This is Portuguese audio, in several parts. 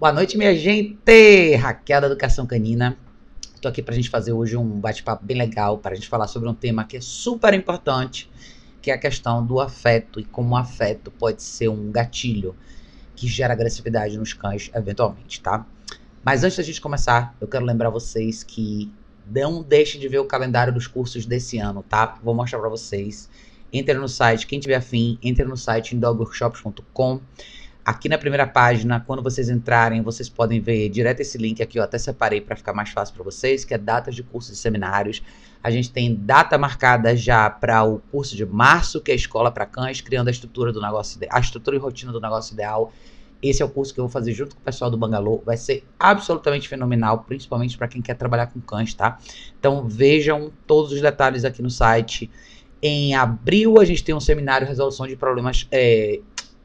Boa noite, minha gente! Raquel da Educação Canina. Estou aqui para a gente fazer hoje um bate-papo bem legal, para a gente falar sobre um tema que é super importante, que é a questão do afeto e como o afeto pode ser um gatilho que gera agressividade nos cães, eventualmente, tá? Mas antes da gente começar, eu quero lembrar vocês que não deixem de ver o calendário dos cursos desse ano, tá? Vou mostrar para vocês. Entre no site, quem tiver afim, entre no site dogworkshops.com. Aqui na primeira página, quando vocês entrarem, vocês podem ver direto esse link aqui, eu até separei para ficar mais fácil para vocês, que é datas de cursos e seminários. A gente tem data marcada já para o curso de março, que é a escola para cães, criando a estrutura do negócio, a estrutura e rotina do negócio ideal. Esse é o curso que eu vou fazer junto com o pessoal do Bangalô. Vai ser absolutamente fenomenal, principalmente para quem quer trabalhar com cães, tá? Então vejam todos os detalhes aqui no site. Em abril a gente tem um seminário resolução de problemas é,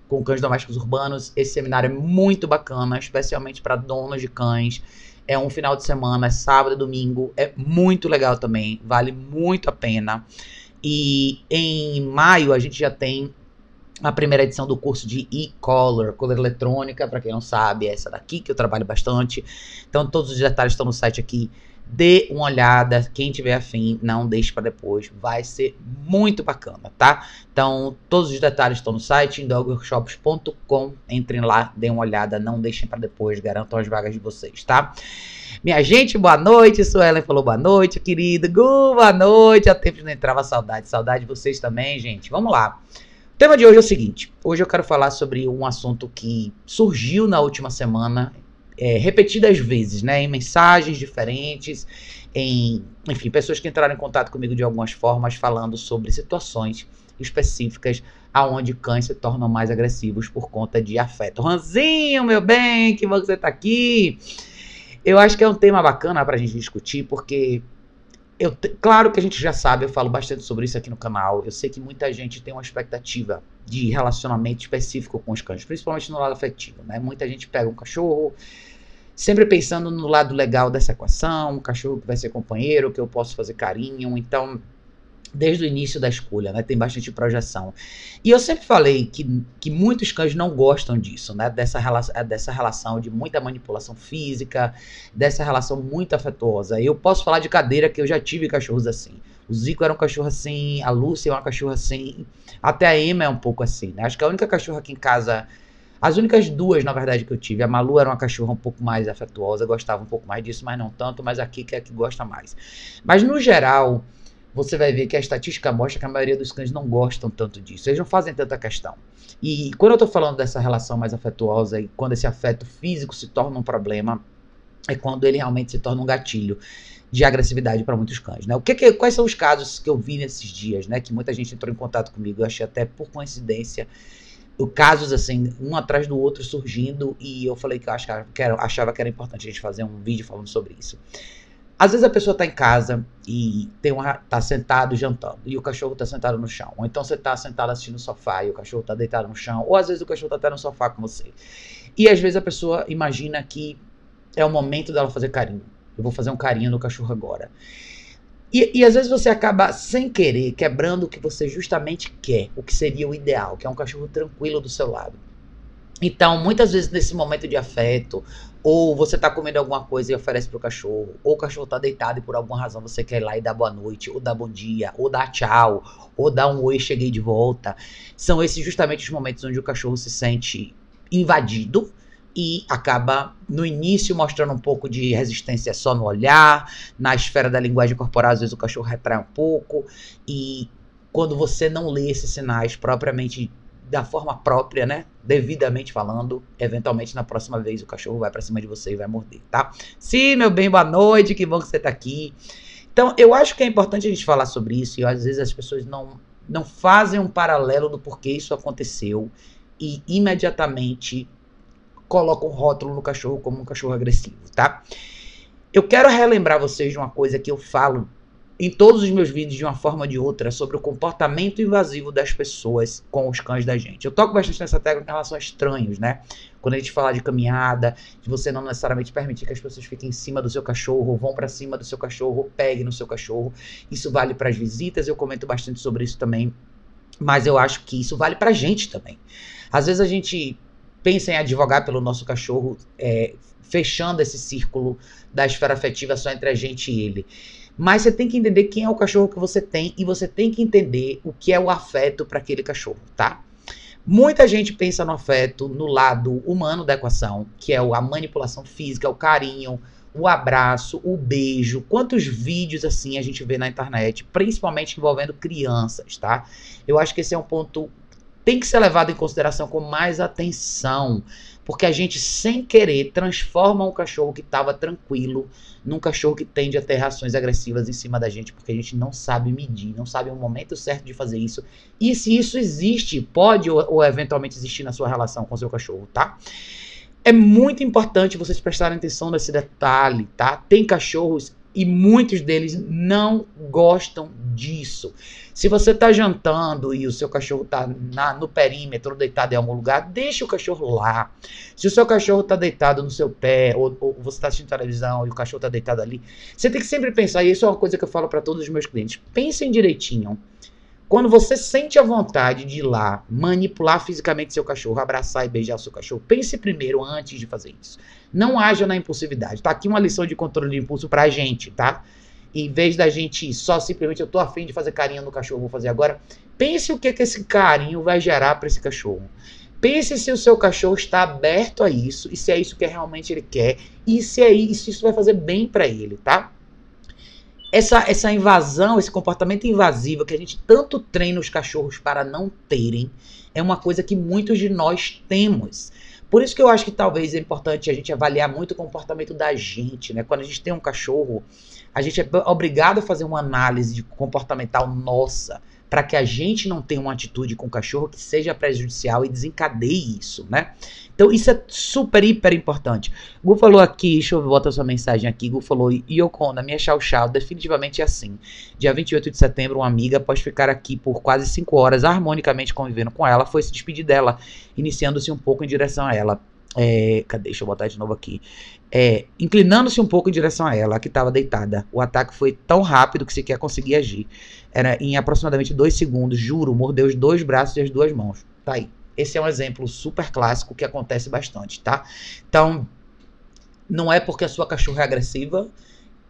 com cães domésticos urbanos. Esse seminário é muito bacana, especialmente para donos de cães. É um final de semana, é sábado e domingo. É muito legal também, vale muito a pena. E em maio a gente já tem a primeira edição do curso de e-color, color eletrônica, para quem não sabe, é essa daqui que eu trabalho bastante. Então todos os detalhes estão no site aqui dê uma olhada, quem tiver afim, não deixe para depois, vai ser muito bacana, tá? Então, todos os detalhes estão no site, indogworkshops.com, entrem lá, dêem uma olhada, não deixem para depois, garantam as vagas de vocês, tá? Minha gente, boa noite, Suelen falou boa noite, querido, Gu, boa noite, há tempo não entrava saudade, saudade de vocês também, gente, vamos lá. O tema de hoje é o seguinte, hoje eu quero falar sobre um assunto que surgiu na última semana, é, repetidas vezes, né, em mensagens diferentes, em, enfim, pessoas que entraram em contato comigo de algumas formas falando sobre situações específicas aonde cães se tornam mais agressivos por conta de afeto. Ranzinho, meu bem, que bom que você tá aqui. Eu acho que é um tema bacana pra gente discutir, porque eu, claro que a gente já sabe, eu falo bastante sobre isso aqui no canal. Eu sei que muita gente tem uma expectativa de relacionamento específico com os cães, principalmente no lado afetivo, né? Muita gente pega um cachorro, sempre pensando no lado legal dessa equação, um cachorro que vai ser companheiro, que eu posso fazer carinho. Então, desde o início da escolha, né? Tem bastante projeção. E eu sempre falei que, que muitos cães não gostam disso, né? Dessa, relação, dessa relação de muita manipulação física, dessa relação muito afetuosa. Eu posso falar de cadeira que eu já tive cachorros assim. O Zico era um cachorro assim, a Lúcia é uma cachorra assim, até a Emma é um pouco assim, né? Acho que a única cachorra aqui em casa as únicas duas, na verdade, que eu tive. A Malu era uma cachorra um pouco mais afetuosa, gostava um pouco mais disso, mas não tanto. Mas a Kika é a que gosta mais. Mas no geral, você vai ver que a estatística mostra que a maioria dos cães não gostam tanto disso. Eles não fazem tanta questão. E quando eu estou falando dessa relação mais afetuosa e quando esse afeto físico se torna um problema, é quando ele realmente se torna um gatilho de agressividade para muitos cães, né? O que, que, quais são os casos que eu vi nesses dias, né? Que muita gente entrou em contato comigo, eu achei até por coincidência, casos assim, um atrás do outro surgindo, e eu falei que eu achava que era, achava que era importante a gente fazer um vídeo falando sobre isso. Às vezes a pessoa está em casa e tem uma, tá sentado jantando e o cachorro está sentado no chão. Ou então você está sentado assistindo no sofá e o cachorro está deitado no chão. Ou às vezes o cachorro está até no sofá com você. E às vezes a pessoa imagina que é o momento dela fazer carinho. Eu vou fazer um carinho no cachorro agora. E, e, às vezes você acaba, sem querer, quebrando o que você justamente quer, o que seria o ideal, que é um cachorro tranquilo do seu lado. Então, muitas vezes nesse momento de afeto, ou você tá comendo alguma coisa e oferece pro cachorro, ou o cachorro tá deitado e por alguma razão você quer ir lá e dar boa noite, ou dar bom dia, ou dar tchau, ou dar um oi, cheguei de volta. São esses justamente os momentos onde o cachorro se sente invadido e acaba no início mostrando um pouco de resistência só no olhar, na esfera da linguagem corporal, às vezes o cachorro retrai um pouco, e quando você não lê esses sinais propriamente da forma própria, né? Devidamente falando, eventualmente na próxima vez o cachorro vai para cima de você e vai morder, tá? Sim, meu bem, boa noite, que bom que você tá aqui. Então, eu acho que é importante a gente falar sobre isso e às vezes as pessoas não não fazem um paralelo do porquê isso aconteceu e imediatamente colocam um rótulo no cachorro como um cachorro agressivo, tá? Eu quero relembrar vocês de uma coisa que eu falo em todos os meus vídeos, de uma forma ou de outra, sobre o comportamento invasivo das pessoas com os cães da gente. Eu toco bastante nessa técnica em relação a estranhos, né? Quando a gente fala de caminhada, de você não necessariamente permitir que as pessoas fiquem em cima do seu cachorro, vão para cima do seu cachorro, peguem no seu cachorro. Isso vale para as visitas, eu comento bastante sobre isso também. Mas eu acho que isso vale pra gente também. Às vezes a gente pensa em advogar pelo nosso cachorro, é, fechando esse círculo da esfera afetiva só entre a gente e ele. Mas você tem que entender quem é o cachorro que você tem e você tem que entender o que é o afeto para aquele cachorro, tá? Muita gente pensa no afeto no lado humano da equação, que é a manipulação física, o carinho, o abraço, o beijo. Quantos vídeos assim a gente vê na internet, principalmente envolvendo crianças, tá? Eu acho que esse é um ponto tem que ser levado em consideração com mais atenção, porque a gente sem querer transforma um cachorro que estava tranquilo num cachorro que tende a ter reações agressivas em cima da gente, porque a gente não sabe medir, não sabe o momento certo de fazer isso. E se isso existe, pode ou, ou eventualmente existir na sua relação com o seu cachorro, tá? É muito importante vocês prestarem atenção nesse detalhe, tá? Tem cachorros e muitos deles não gostam disso. Se você está jantando e o seu cachorro está no perímetro, deitado em algum lugar, deixe o cachorro lá. Se o seu cachorro está deitado no seu pé, ou, ou você está assistindo televisão e o cachorro está deitado ali, você tem que sempre pensar, e isso é uma coisa que eu falo para todos os meus clientes, pensem direitinho. Quando você sente a vontade de ir lá manipular fisicamente seu cachorro, abraçar e beijar seu cachorro, pense primeiro antes de fazer isso. Não haja na impulsividade. Tá aqui uma lição de controle de impulso pra gente, tá? Em vez da gente só simplesmente eu tô afim de fazer carinho no cachorro, vou fazer agora. Pense o que, que esse carinho vai gerar para esse cachorro. Pense se o seu cachorro está aberto a isso e se é isso que realmente ele quer e se é isso, isso vai fazer bem para ele, tá? Essa, essa invasão, esse comportamento invasivo que a gente tanto treina os cachorros para não terem, é uma coisa que muitos de nós temos. Por isso que eu acho que talvez é importante a gente avaliar muito o comportamento da gente, né? Quando a gente tem um cachorro, a gente é obrigado a fazer uma análise comportamental nossa para que a gente não tenha uma atitude com o cachorro que seja prejudicial e desencadeie isso, né? Então isso é super, hiper importante. Gu falou aqui, deixa eu botar sua mensagem aqui. Gu falou, Yoko, na minha chau chau, definitivamente é assim. Dia 28 de setembro, uma amiga, após ficar aqui por quase 5 horas harmonicamente convivendo com ela, foi se despedir dela, iniciando-se um pouco em direção a ela. É, cadê? Deixa eu botar de novo aqui. É, inclinando-se um pouco em direção a ela, que estava deitada. O ataque foi tão rápido que sequer conseguia agir. Era em aproximadamente dois segundos, juro, mordeu os dois braços e as duas mãos. Tá aí. Esse é um exemplo super clássico que acontece bastante, tá? Então, não é porque a sua cachorra é agressiva,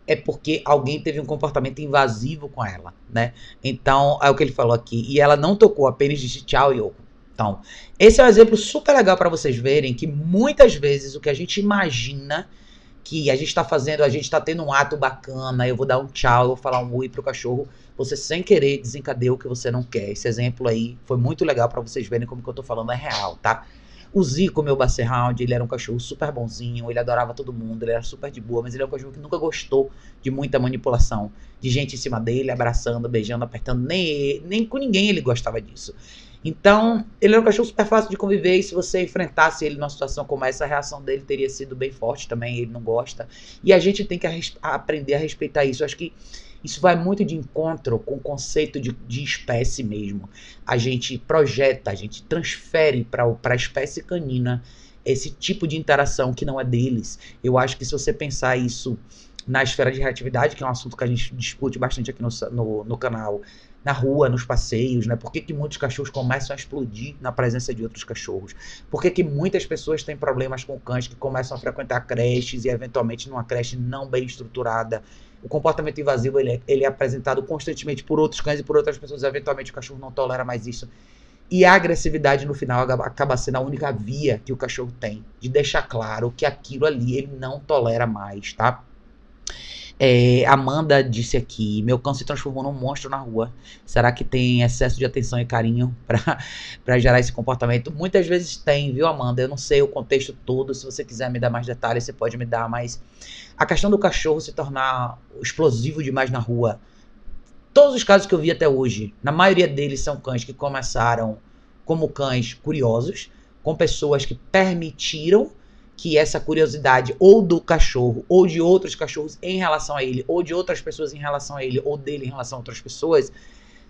é porque alguém teve um comportamento invasivo com ela, né? Então, é o que ele falou aqui. E ela não tocou, apenas disse tchau, Yoko. Então, esse é um exemplo super legal para vocês verem que muitas vezes o que a gente imagina que a gente está fazendo, a gente está tendo um ato bacana, eu vou dar um tchau, eu vou falar um oi pro cachorro, você sem querer desencadeia o que você não quer. Esse exemplo aí foi muito legal para vocês verem como que eu tô falando é real, tá? O Zico, meu Basset Hound, ele era um cachorro super bonzinho, ele adorava todo mundo, ele era super de boa, mas ele é um cachorro que nunca gostou de muita manipulação, de gente em cima dele, abraçando, beijando, apertando, nem, nem com ninguém ele gostava disso. Então, ele era um cachorro super fácil de conviver e se você enfrentasse ele numa situação como essa, a reação dele teria sido bem forte também, ele não gosta. E a gente tem que a, aprender a respeitar isso. Eu acho que isso vai muito de encontro com o conceito de, de espécie mesmo. A gente projeta, a gente transfere para a espécie canina esse tipo de interação que não é deles. Eu acho que se você pensar isso na esfera de reatividade, que é um assunto que a gente discute bastante aqui no, no, no canal, na rua, nos passeios, né? Por que, que muitos cachorros começam a explodir na presença de outros cachorros? Por que, que muitas pessoas têm problemas com cães que começam a frequentar creches e eventualmente numa creche não bem estruturada? O comportamento invasivo ele é, ele é apresentado constantemente por outros cães e por outras pessoas. Eventualmente o cachorro não tolera mais isso. E a agressividade no final acaba sendo a única via que o cachorro tem de deixar claro que aquilo ali ele não tolera mais, tá? É, Amanda disse aqui: meu cão se transformou num monstro na rua. Será que tem excesso de atenção e carinho para gerar esse comportamento? Muitas vezes tem, viu, Amanda? Eu não sei o contexto todo. Se você quiser me dar mais detalhes, você pode me dar. Mas a questão do cachorro se tornar explosivo demais na rua. Todos os casos que eu vi até hoje, na maioria deles são cães que começaram como cães curiosos, com pessoas que permitiram que essa curiosidade ou do cachorro ou de outros cachorros em relação a ele, ou de outras pessoas em relação a ele, ou dele em relação a outras pessoas,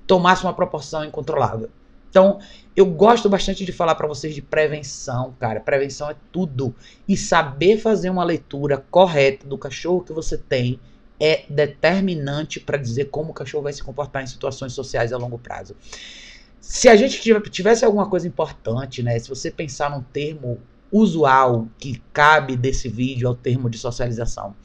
tomasse uma proporção incontrolável. Então, eu gosto bastante de falar para vocês de prevenção, cara. Prevenção é tudo. E saber fazer uma leitura correta do cachorro que você tem é determinante para dizer como o cachorro vai se comportar em situações sociais a longo prazo. Se a gente tivesse alguma coisa importante, né? Se você pensar num termo usual que cabe desse vídeo é o termo de socialização.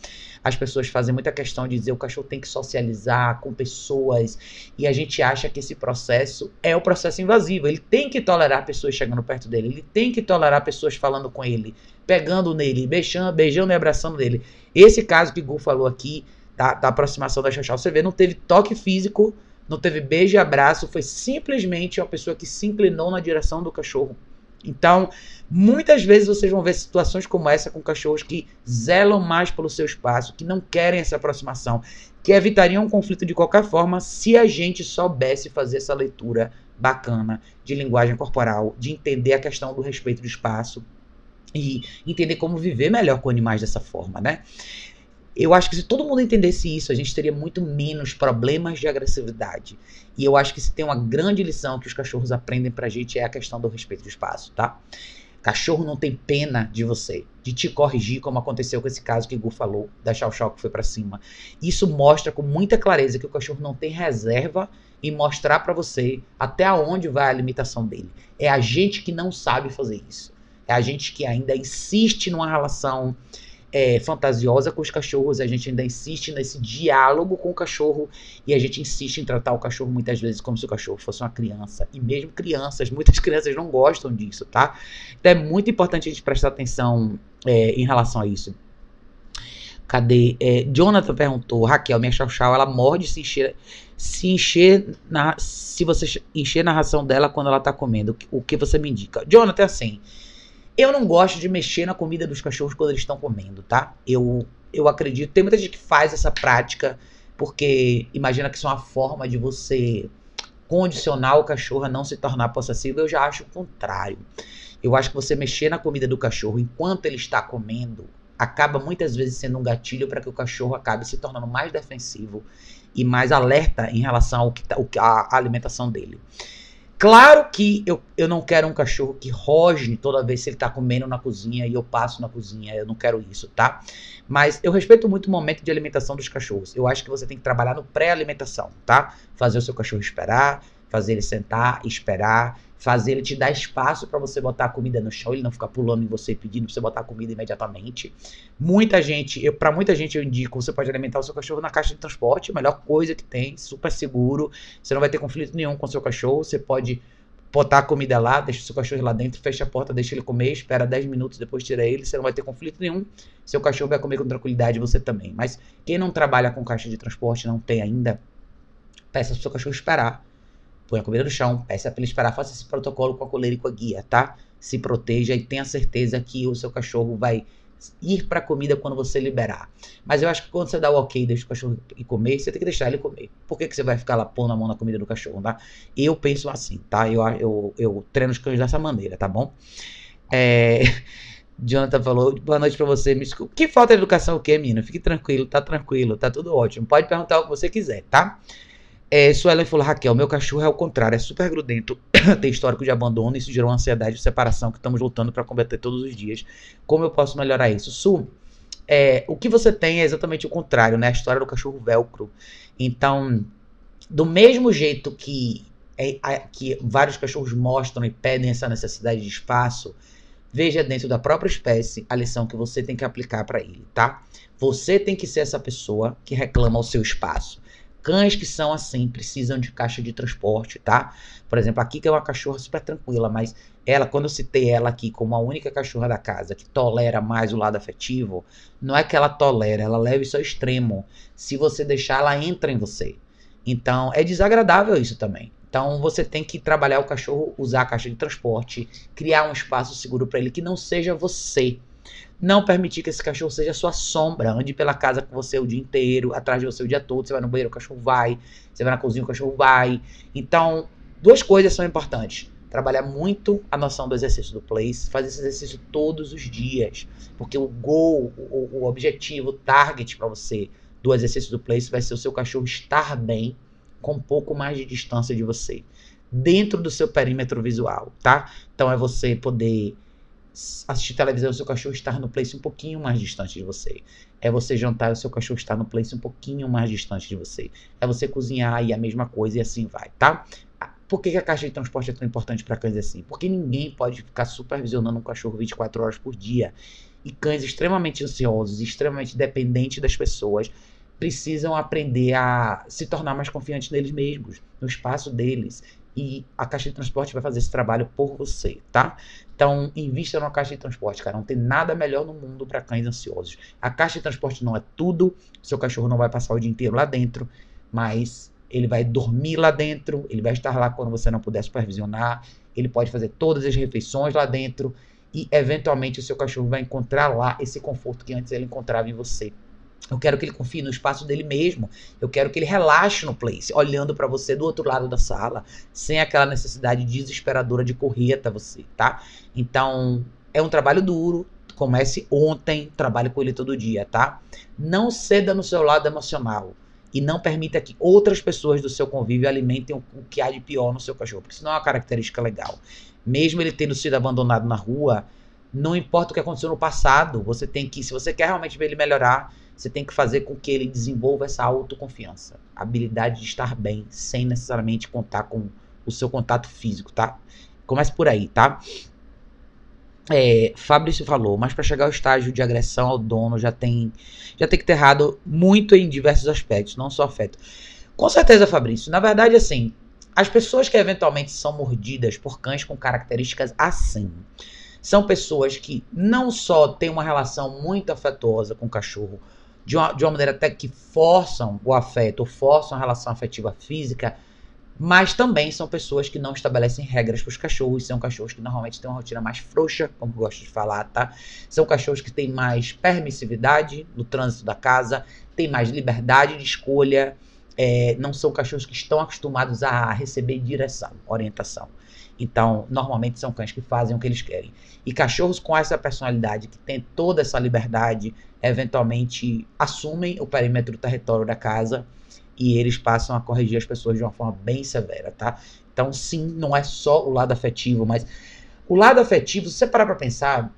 As pessoas fazem muita questão de dizer o cachorro tem que socializar com pessoas e a gente acha que esse processo é o processo invasivo. Ele tem que tolerar pessoas chegando perto dele, ele tem que tolerar pessoas falando com ele, pegando nele, beijando, beijando e abraçando nele. Esse caso que Gu falou aqui da, da aproximação da Chachal, você vê, não teve toque físico, não teve beijo e abraço, foi simplesmente uma pessoa que se inclinou na direção do cachorro. Então, muitas vezes vocês vão ver situações como essa com cachorros que zelam mais pelo seu espaço, que não querem essa aproximação, que evitariam um conflito de qualquer forma se a gente soubesse fazer essa leitura bacana de linguagem corporal, de entender a questão do respeito do espaço e entender como viver melhor com animais dessa forma, né? Eu acho que se todo mundo entendesse isso, a gente teria muito menos problemas de agressividade. E eu acho que se tem uma grande lição que os cachorros aprendem pra gente é a questão do respeito do espaço, tá? Cachorro não tem pena de você, de te corrigir, como aconteceu com esse caso que o Gu falou, da Chau Chau que foi para cima. Isso mostra com muita clareza que o cachorro não tem reserva em mostrar para você até onde vai a limitação dele. É a gente que não sabe fazer isso. É a gente que ainda insiste numa relação é, fantasiosa com os cachorros, a gente ainda insiste nesse diálogo com o cachorro e a gente insiste em tratar o cachorro muitas vezes como se o cachorro fosse uma criança. E mesmo crianças, muitas crianças não gostam disso, tá? Então é muito importante a gente prestar atenção é, em relação a isso. Cadê? É, Jonathan perguntou, Raquel, minha chau-chau, ela morde se encher, se encher na, se você encher na ração dela quando ela tá comendo. O que você me indica? Jonathan, assim, eu não gosto de mexer na comida dos cachorros quando eles estão comendo, tá? Eu, eu acredito. Tem muita gente que faz essa prática porque imagina que isso é uma forma de você condicionar o cachorro a não se tornar possessivo. Eu já acho o contrário. Eu acho que você mexer na comida do cachorro enquanto ele está comendo acaba muitas vezes sendo um gatilho para que o cachorro acabe se tornando mais defensivo e mais alerta em relação ao que tá, a alimentação dele. Claro que eu, eu não quero um cachorro que rosne toda vez que ele tá comendo na cozinha e eu passo na cozinha. Eu não quero isso, tá? Mas eu respeito muito o momento de alimentação dos cachorros. Eu acho que você tem que trabalhar no pré-alimentação, tá? Fazer o seu cachorro esperar, fazer ele sentar, esperar, fazer ele te dar espaço para você botar a comida no chão, ele não ficar pulando em você pedindo pra você botar a comida imediatamente. Muita gente, para muita gente eu indico, você pode alimentar o seu cachorro na caixa de transporte, a melhor coisa que tem, super seguro. Você não vai ter conflito nenhum com o seu cachorro, você pode botar a comida lá, deixa o seu cachorro lá dentro, fecha a porta, deixa ele comer, espera 10 minutos, depois tira ele, você não vai ter conflito nenhum. Seu cachorro vai comer com tranquilidade, você também. Mas quem não trabalha com caixa de transporte, não tem ainda, peça pro seu cachorro esperar põe a comida no chão, peça para ele esperar, faça esse protocolo com a coleira e com a guia, tá? Se proteja e tenha certeza que o seu cachorro vai ir para a comida quando você liberar. Mas eu acho que quando você dá o ok, deixa o cachorro ir comer, você tem que deixar ele comer. Por que, que você vai ficar lá pondo a mão na comida do cachorro, tá? Eu penso assim, tá? Eu, eu, eu treino os cães dessa maneira, tá bom? É... Jonathan falou, boa noite para você. Me desculpa. Que falta de educação o quê, menino? Fique tranquilo, tá tranquilo, tá tudo ótimo. Pode perguntar o que você quiser, tá? É, Suelen falou, Raquel, meu cachorro é o contrário, é super grudento, tem histórico de abandono, isso gerou ansiedade de separação que estamos lutando para combater todos os dias. Como eu posso melhorar isso? Su, é, o que você tem é exatamente o contrário, né? A história do cachorro velcro. Então, do mesmo jeito que, é, que vários cachorros mostram e pedem essa necessidade de espaço, veja dentro da própria espécie a lição que você tem que aplicar para ele, tá? Você tem que ser essa pessoa que reclama o seu espaço. Cães que são assim precisam de caixa de transporte, tá? Por exemplo, aqui que é uma cachorra super tranquila, mas ela, quando eu citei ela aqui como a única cachorra da casa que tolera mais o lado afetivo, não é que ela tolera, ela leva isso ao extremo. Se você deixar, ela entra em você. Então, é desagradável isso também. Então, você tem que trabalhar o cachorro, usar a caixa de transporte, criar um espaço seguro para ele que não seja você. Não permitir que esse cachorro seja sua sombra. Ande pela casa com você o dia inteiro, atrás de você o dia todo. Você vai no banheiro, o cachorro vai. Você vai na cozinha, o cachorro vai. Então, duas coisas são importantes. Trabalhar muito a noção do exercício do place, fazer esse exercício todos os dias. Porque o goal, o, o objetivo, o target para você do exercício do place vai ser o seu cachorro estar bem com um pouco mais de distância de você. Dentro do seu perímetro visual, tá? Então é você poder assistir televisão e o seu cachorro estar no place um pouquinho mais distante de você. É você jantar e o seu cachorro estar no place um pouquinho mais distante de você. É você cozinhar e a mesma coisa e assim vai, tá? por que, que a caixa de transporte é tão importante para cães assim? Porque ninguém pode ficar supervisionando um cachorro 24 horas por dia. E cães extremamente ansiosos, extremamente dependentes das pessoas, precisam aprender a se tornar mais confiantes neles mesmos, no espaço deles. E a caixa de transporte vai fazer esse trabalho por você, tá? Então, invista numa caixa de transporte, cara. Não tem nada melhor no mundo para cães ansiosos. A caixa de transporte não é tudo. Seu cachorro não vai passar o dia inteiro lá dentro, mas ele vai dormir lá dentro, ele vai estar lá quando você não puder supervisionar, ele pode fazer todas as refeições lá dentro e eventualmente o seu cachorro vai encontrar lá esse conforto que antes ele encontrava em você. Eu quero que ele confie no espaço dele mesmo. Eu quero que ele relaxe no place, olhando para você do outro lado da sala, sem aquela necessidade desesperadora de correr até você, tá? Então, é um trabalho duro. Comece ontem, trabalhe com ele todo dia, tá? Não ceda no seu lado emocional e não permita que outras pessoas do seu convívio alimentem o, que há de pior no seu cachorro, porque isso não é uma característica legal. Mesmo ele tendo sido abandonado na rua, não importa o que aconteceu no passado, você tem que, se você quer realmente ver ele melhorar, você tem que fazer com que ele desenvolva essa autoconfiança, habilidade de estar bem, sem necessariamente contar com o seu contato físico, tá? Comece por aí, tá? É, Fabrício falou, mas para chegar ao estágio de agressão ao dono já tem, já tem que ter errado muito em diversos aspectos, não só afeto. Com certeza, Fabrício. Na verdade, assim, as pessoas que eventualmente são mordidas por cães com características assim, são pessoas que não só têm uma relação muito afetuosa com o cachorro, de uma, de uma maneira até que forçam o afeto, forçam a relação afetiva física, mas também são pessoas que não estabelecem regras para os cachorros, são cachorros que normalmente têm uma rotina mais frouxa, como eu gosto de falar, tá? São cachorros que têm mais permissividade no trânsito da casa, têm mais liberdade de escolha, é, não são cachorros que estão acostumados a receber direção, orientação. Então, normalmente são cães que fazem o que eles querem. E cachorros com essa personalidade, que tem toda essa liberdade, eventualmente assumem o perímetro do território da casa e eles passam a corrigir as pessoas de uma forma bem severa, tá? Então, sim, não é só o lado afetivo, mas o lado afetivo, se você parar para pensar,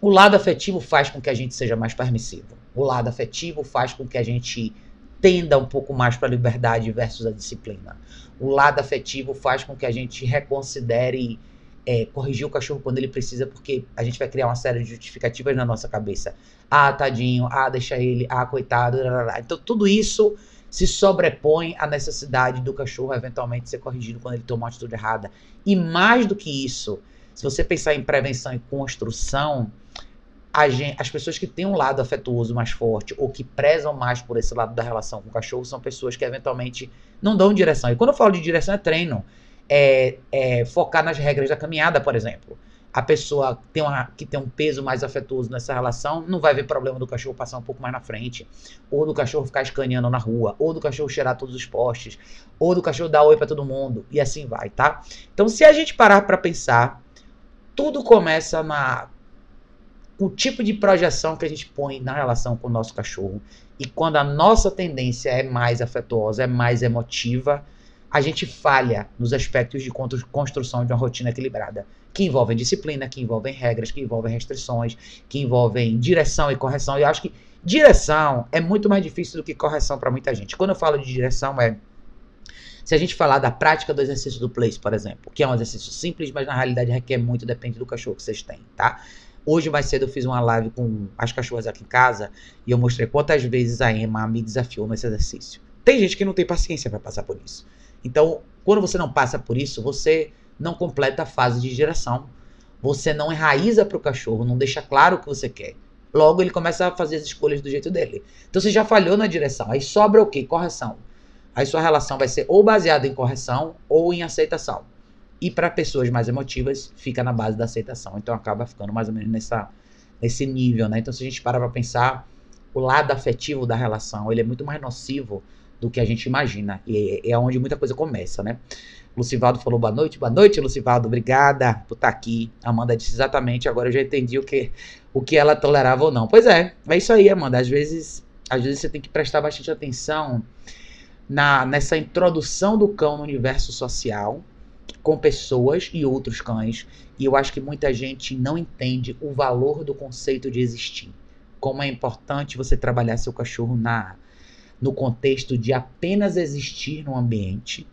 o lado afetivo faz com que a gente seja mais permissivo. O lado afetivo faz com que a gente tenda um pouco mais para a liberdade versus a disciplina. O lado afetivo faz com que a gente reconsidere é, corrigir o cachorro quando ele precisa, porque a gente vai criar uma série de justificativas na nossa cabeça. Ah, tadinho, ah, deixa ele, ah, coitado. Blá, blá, blá. Então, tudo isso se sobrepõe à necessidade do cachorro eventualmente ser corrigido quando ele toma uma atitude errada. E mais do que isso, se você pensar em prevenção e construção, gente, as pessoas que têm um lado afetuoso mais forte ou que prezam mais por esse lado da relação com o cachorro são pessoas que eventualmente não dão direção. E quando eu falo de direção é treino. É, é focar nas regras da caminhada, por exemplo. A pessoa tem uma, que tem um peso mais afetuoso nessa relação não vai ver problema do cachorro passar um pouco mais na frente, ou do cachorro ficar escaneando na rua, ou do cachorro cheirar todos os postes, ou do cachorro dar oi para todo mundo, e assim vai, tá? Então, se a gente parar para pensar, tudo começa na o tipo de projeção que a gente põe na relação com o nosso cachorro. E quando a nossa tendência é mais afetuosa, é mais emotiva, a gente falha nos aspectos de construção de uma rotina equilibrada, que envolvem disciplina, que envolvem regras, que envolvem restrições, que envolvem direção e correção. E eu acho que direção é muito mais difícil do que correção para muita gente. Quando eu falo de direção, é se a gente falar da prática do exercício do place, por exemplo, que é um exercício simples, mas na realidade requer muito, depende do cachorro que vocês têm, tá? Hoje mais cedo eu fiz uma live com as cachorras aqui em casa e eu mostrei quantas vezes a Emma me desafiou nesse exercício. Tem gente que não tem paciência para passar por isso. Então, quando você não passa por isso, você não completa a fase de geração. Você não enraiza para o cachorro, não deixa claro o que você quer. Logo, ele começa a fazer as escolhas do jeito dele. Então, você já falhou na direção. Aí sobra o quê? Correção. Aí sua relação vai ser ou baseada em correção ou em aceitação. E para pessoas mais emotivas, fica na base da aceitação. Então acaba ficando mais ou menos nessa, nesse nível, né? Então se a gente para para pensar, o lado afetivo da relação, ele é muito mais nocivo do que a gente imagina. E é, é onde muita coisa começa, né? Lucivaldo falou boa noite, boa noite, Lucivaldo, obrigada por estar tá aqui. Amanda disse exatamente, agora eu já entendi o que, o que ela tolerava ou não. Pois é, é isso aí, Amanda. Às vezes, às vezes você tem que prestar bastante atenção na, nessa introdução do cão no universo social, com pessoas e outros cães. E eu acho que muita gente não entende o valor do conceito de existir. Como é importante você trabalhar seu cachorro na no contexto de apenas existir no ambiente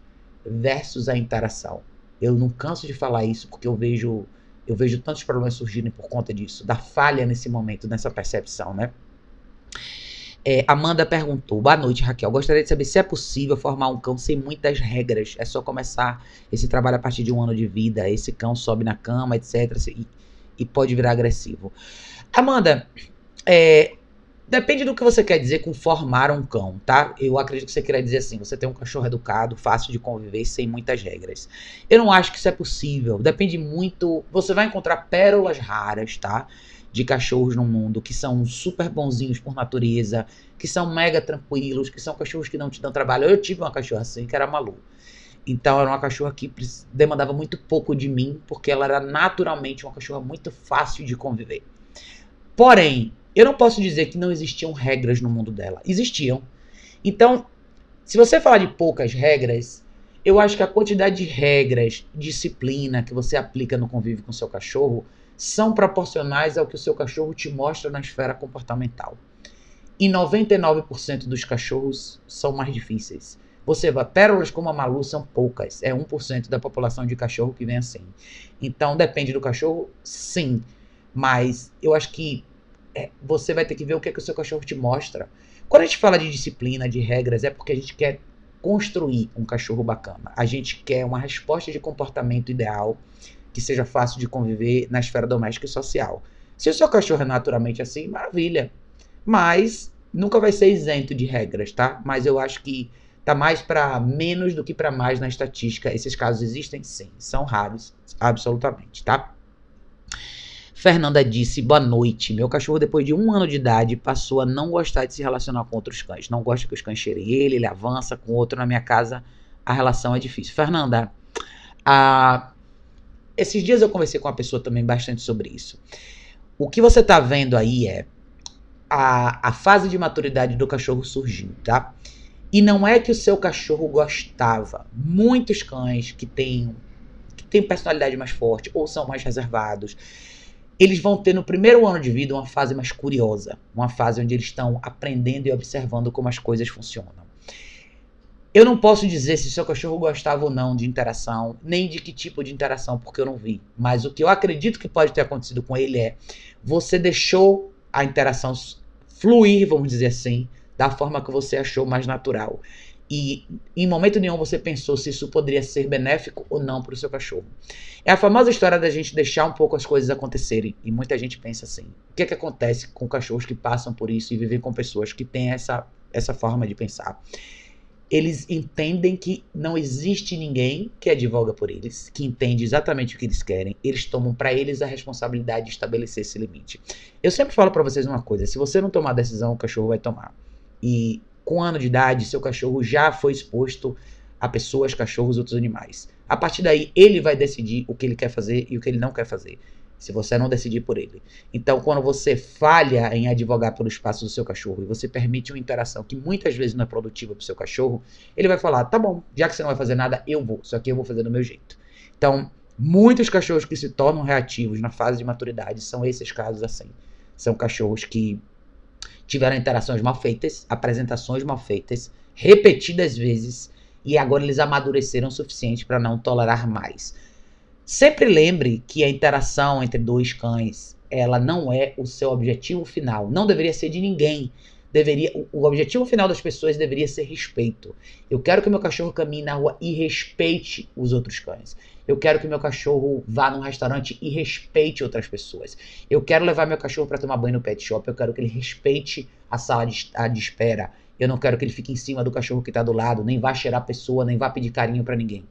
versus a interação. Eu não canso de falar isso porque eu vejo eu vejo tantos problemas surgirem por conta disso, da falha nesse momento, nessa percepção, né? É, Amanda perguntou: Boa noite, Raquel. Gostaria de saber se é possível formar um cão sem muitas regras. É só começar esse trabalho a partir de um ano de vida. Esse cão sobe na cama, etc. E, e pode virar agressivo. Amanda, é, depende do que você quer dizer com formar um cão, tá? Eu acredito que você queira dizer assim: você tem um cachorro educado, fácil de conviver, sem muitas regras. Eu não acho que isso é possível. Depende muito. Você vai encontrar pérolas raras, tá? De cachorros no mundo que são super bonzinhos por natureza, que são mega tranquilos, que são cachorros que não te dão trabalho. Eu tive uma cachorra assim, que era Malu. Então era uma cachorra que demandava muito pouco de mim, porque ela era naturalmente uma cachorra muito fácil de conviver. Porém, eu não posso dizer que não existiam regras no mundo dela. Existiam. Então, se você falar de poucas regras, eu acho que a quantidade de regras, disciplina que você aplica no convívio com seu cachorro são proporcionais ao que o seu cachorro te mostra na esfera comportamental. E 99% dos cachorros são mais difíceis. Você vai, pérolas como a Malu são poucas, é 1% da população de cachorro que vem assim. Então depende do cachorro, sim, mas eu acho que é, você vai ter que ver o que, é que o seu cachorro te mostra. Quando a gente fala de disciplina, de regras, é porque a gente quer construir um cachorro bacana. A gente quer uma resposta de comportamento ideal que seja fácil de conviver na esfera doméstica e social. Se o seu cachorro é naturalmente assim, maravilha. Mas nunca vai ser isento de regras, tá? Mas eu acho que tá mais para menos do que para mais na estatística. Esses casos existem sim, são raros, absolutamente, tá? Fernanda disse: Boa noite. Meu cachorro, depois de um ano de idade, passou a não gostar de se relacionar com outros cães. Não gosta que os cães cheirem ele, ele avança com outro na minha casa. A relação é difícil. Fernanda, a esses dias eu conversei com uma pessoa também bastante sobre isso. O que você está vendo aí é a, a fase de maturidade do cachorro surgindo, tá? E não é que o seu cachorro gostava. Muitos cães que têm, que têm personalidade mais forte ou são mais reservados, eles vão ter no primeiro ano de vida uma fase mais curiosa, uma fase onde eles estão aprendendo e observando como as coisas funcionam. Eu não posso dizer se seu cachorro gostava ou não de interação, nem de que tipo de interação, porque eu não vi. Mas o que eu acredito que pode ter acontecido com ele é você deixou a interação fluir, vamos dizer assim, da forma que você achou mais natural. E em momento nenhum você pensou se isso poderia ser benéfico ou não para o seu cachorro. É a famosa história da gente deixar um pouco as coisas acontecerem. E muita gente pensa assim: o que, é que acontece com cachorros que passam por isso e vivem com pessoas que têm essa, essa forma de pensar? Eles entendem que não existe ninguém que advoga por eles, que entende exatamente o que eles querem. Eles tomam para eles a responsabilidade de estabelecer esse limite. Eu sempre falo para vocês uma coisa: se você não tomar a decisão, o cachorro vai tomar. E com um ano de idade, seu cachorro já foi exposto a pessoas, cachorros, outros animais. A partir daí, ele vai decidir o que ele quer fazer e o que ele não quer fazer se você não decidir por ele. Então, quando você falha em advogar pelo espaço do seu cachorro e você permite uma interação que muitas vezes não é produtiva para o seu cachorro, ele vai falar: tá bom, já que você não vai fazer nada, eu vou, só que eu vou fazer do meu jeito. Então, muitos cachorros que se tornam reativos na fase de maturidade são esses casos assim. São cachorros que tiveram interações mal feitas, apresentações mal feitas, repetidas vezes, e agora eles amadureceram o suficiente para não tolerar mais. Sempre lembre que a interação entre dois cães, ela não é o seu objetivo final. Não deveria ser de ninguém. Deveria, o objetivo final das pessoas deveria ser respeito. Eu quero que meu cachorro caminhe na rua e respeite os outros cães. Eu quero que meu cachorro vá num restaurante e respeite outras pessoas. Eu quero levar meu cachorro para tomar banho no pet shop. Eu quero que ele respeite a sala de, a de espera. Eu não quero que ele fique em cima do cachorro que está do lado, nem vá cheirar a pessoa, nem vá pedir carinho para ninguém.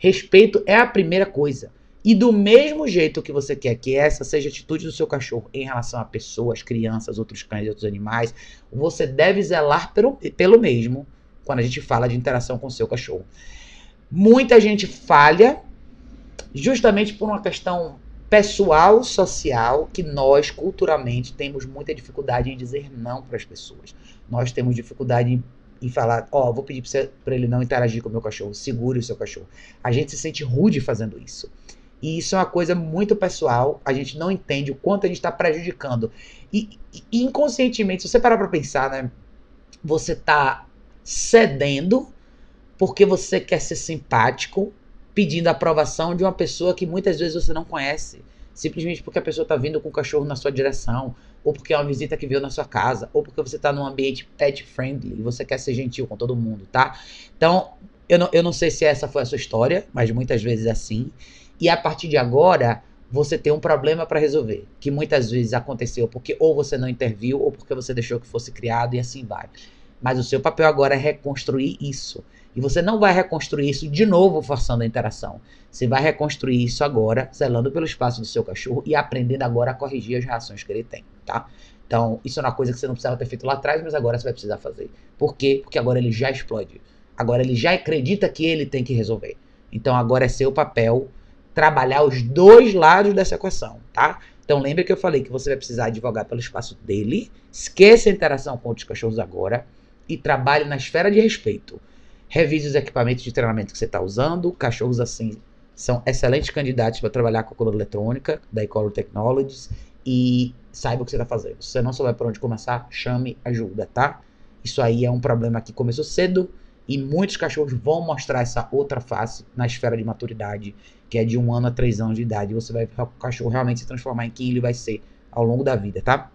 Respeito é a primeira coisa. E do mesmo jeito que você quer que essa seja a atitude do seu cachorro em relação a pessoas, crianças, outros cães outros animais, você deve zelar pelo, pelo mesmo quando a gente fala de interação com o seu cachorro. Muita gente falha justamente por uma questão pessoal, social, que nós culturalmente temos muita dificuldade em dizer não para as pessoas. Nós temos dificuldade em e falar, ó, oh, vou pedir para ele não interagir com o meu cachorro, segure o seu cachorro. A gente se sente rude fazendo isso. E isso é uma coisa muito pessoal, a gente não entende o quanto a gente está prejudicando. E, e, inconscientemente, se você parar para pensar, né, você está cedendo porque você quer ser simpático, pedindo aprovação de uma pessoa que muitas vezes você não conhece. Simplesmente porque a pessoa está vindo com o cachorro na sua direção, ou porque é uma visita que veio na sua casa, ou porque você está num ambiente pet friendly e você quer ser gentil com todo mundo, tá? Então, eu não, eu não sei se essa foi a sua história, mas muitas vezes é assim. E a partir de agora, você tem um problema para resolver, que muitas vezes aconteceu porque ou você não interviu ou porque você deixou que fosse criado e assim vai. Mas o seu papel agora é reconstruir isso. E você não vai reconstruir isso de novo forçando a interação. Você vai reconstruir isso agora, zelando pelo espaço do seu cachorro e aprendendo agora a corrigir as reações que ele tem, tá? Então, isso é uma coisa que você não precisava ter feito lá atrás, mas agora você vai precisar fazer. Por quê? Porque agora ele já explode. Agora ele já acredita que ele tem que resolver. Então agora é seu papel trabalhar os dois lados dessa equação, tá? Então lembre que eu falei que você vai precisar advogar pelo espaço dele, esqueça a interação com outros cachorros agora e trabalhe na esfera de respeito. Revise os equipamentos de treinamento que você está usando. Cachorros assim são excelentes candidatos para trabalhar com a coluna eletrônica da Ecolor Technologies e saiba o que você está fazendo. Se você não souber por onde começar, chame ajuda, tá? Isso aí é um problema que começou cedo e muitos cachorros vão mostrar essa outra face na esfera de maturidade, que é de um ano a três anos de idade. Você vai ver o cachorro realmente se transformar em quem ele vai ser ao longo da vida, tá?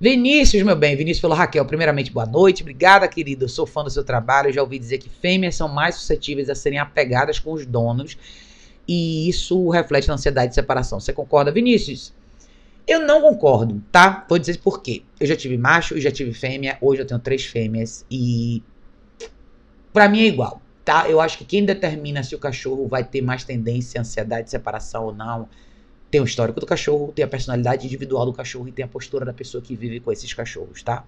Vinícius, meu bem, Vinícius falou, Raquel, primeiramente, boa noite. Obrigada, querido. Eu sou fã do seu trabalho. Eu já ouvi dizer que fêmeas são mais suscetíveis a serem apegadas com os donos. E isso reflete na ansiedade de separação. Você concorda, Vinícius? Eu não concordo, tá? Vou dizer por quê. Eu já tive macho e já tive fêmea. Hoje eu tenho três fêmeas. E para mim é igual, tá? Eu acho que quem determina se o cachorro vai ter mais tendência à ansiedade de separação ou não, tem o histórico do cachorro, tem a personalidade individual do cachorro e tem a postura da pessoa que vive com esses cachorros, tá?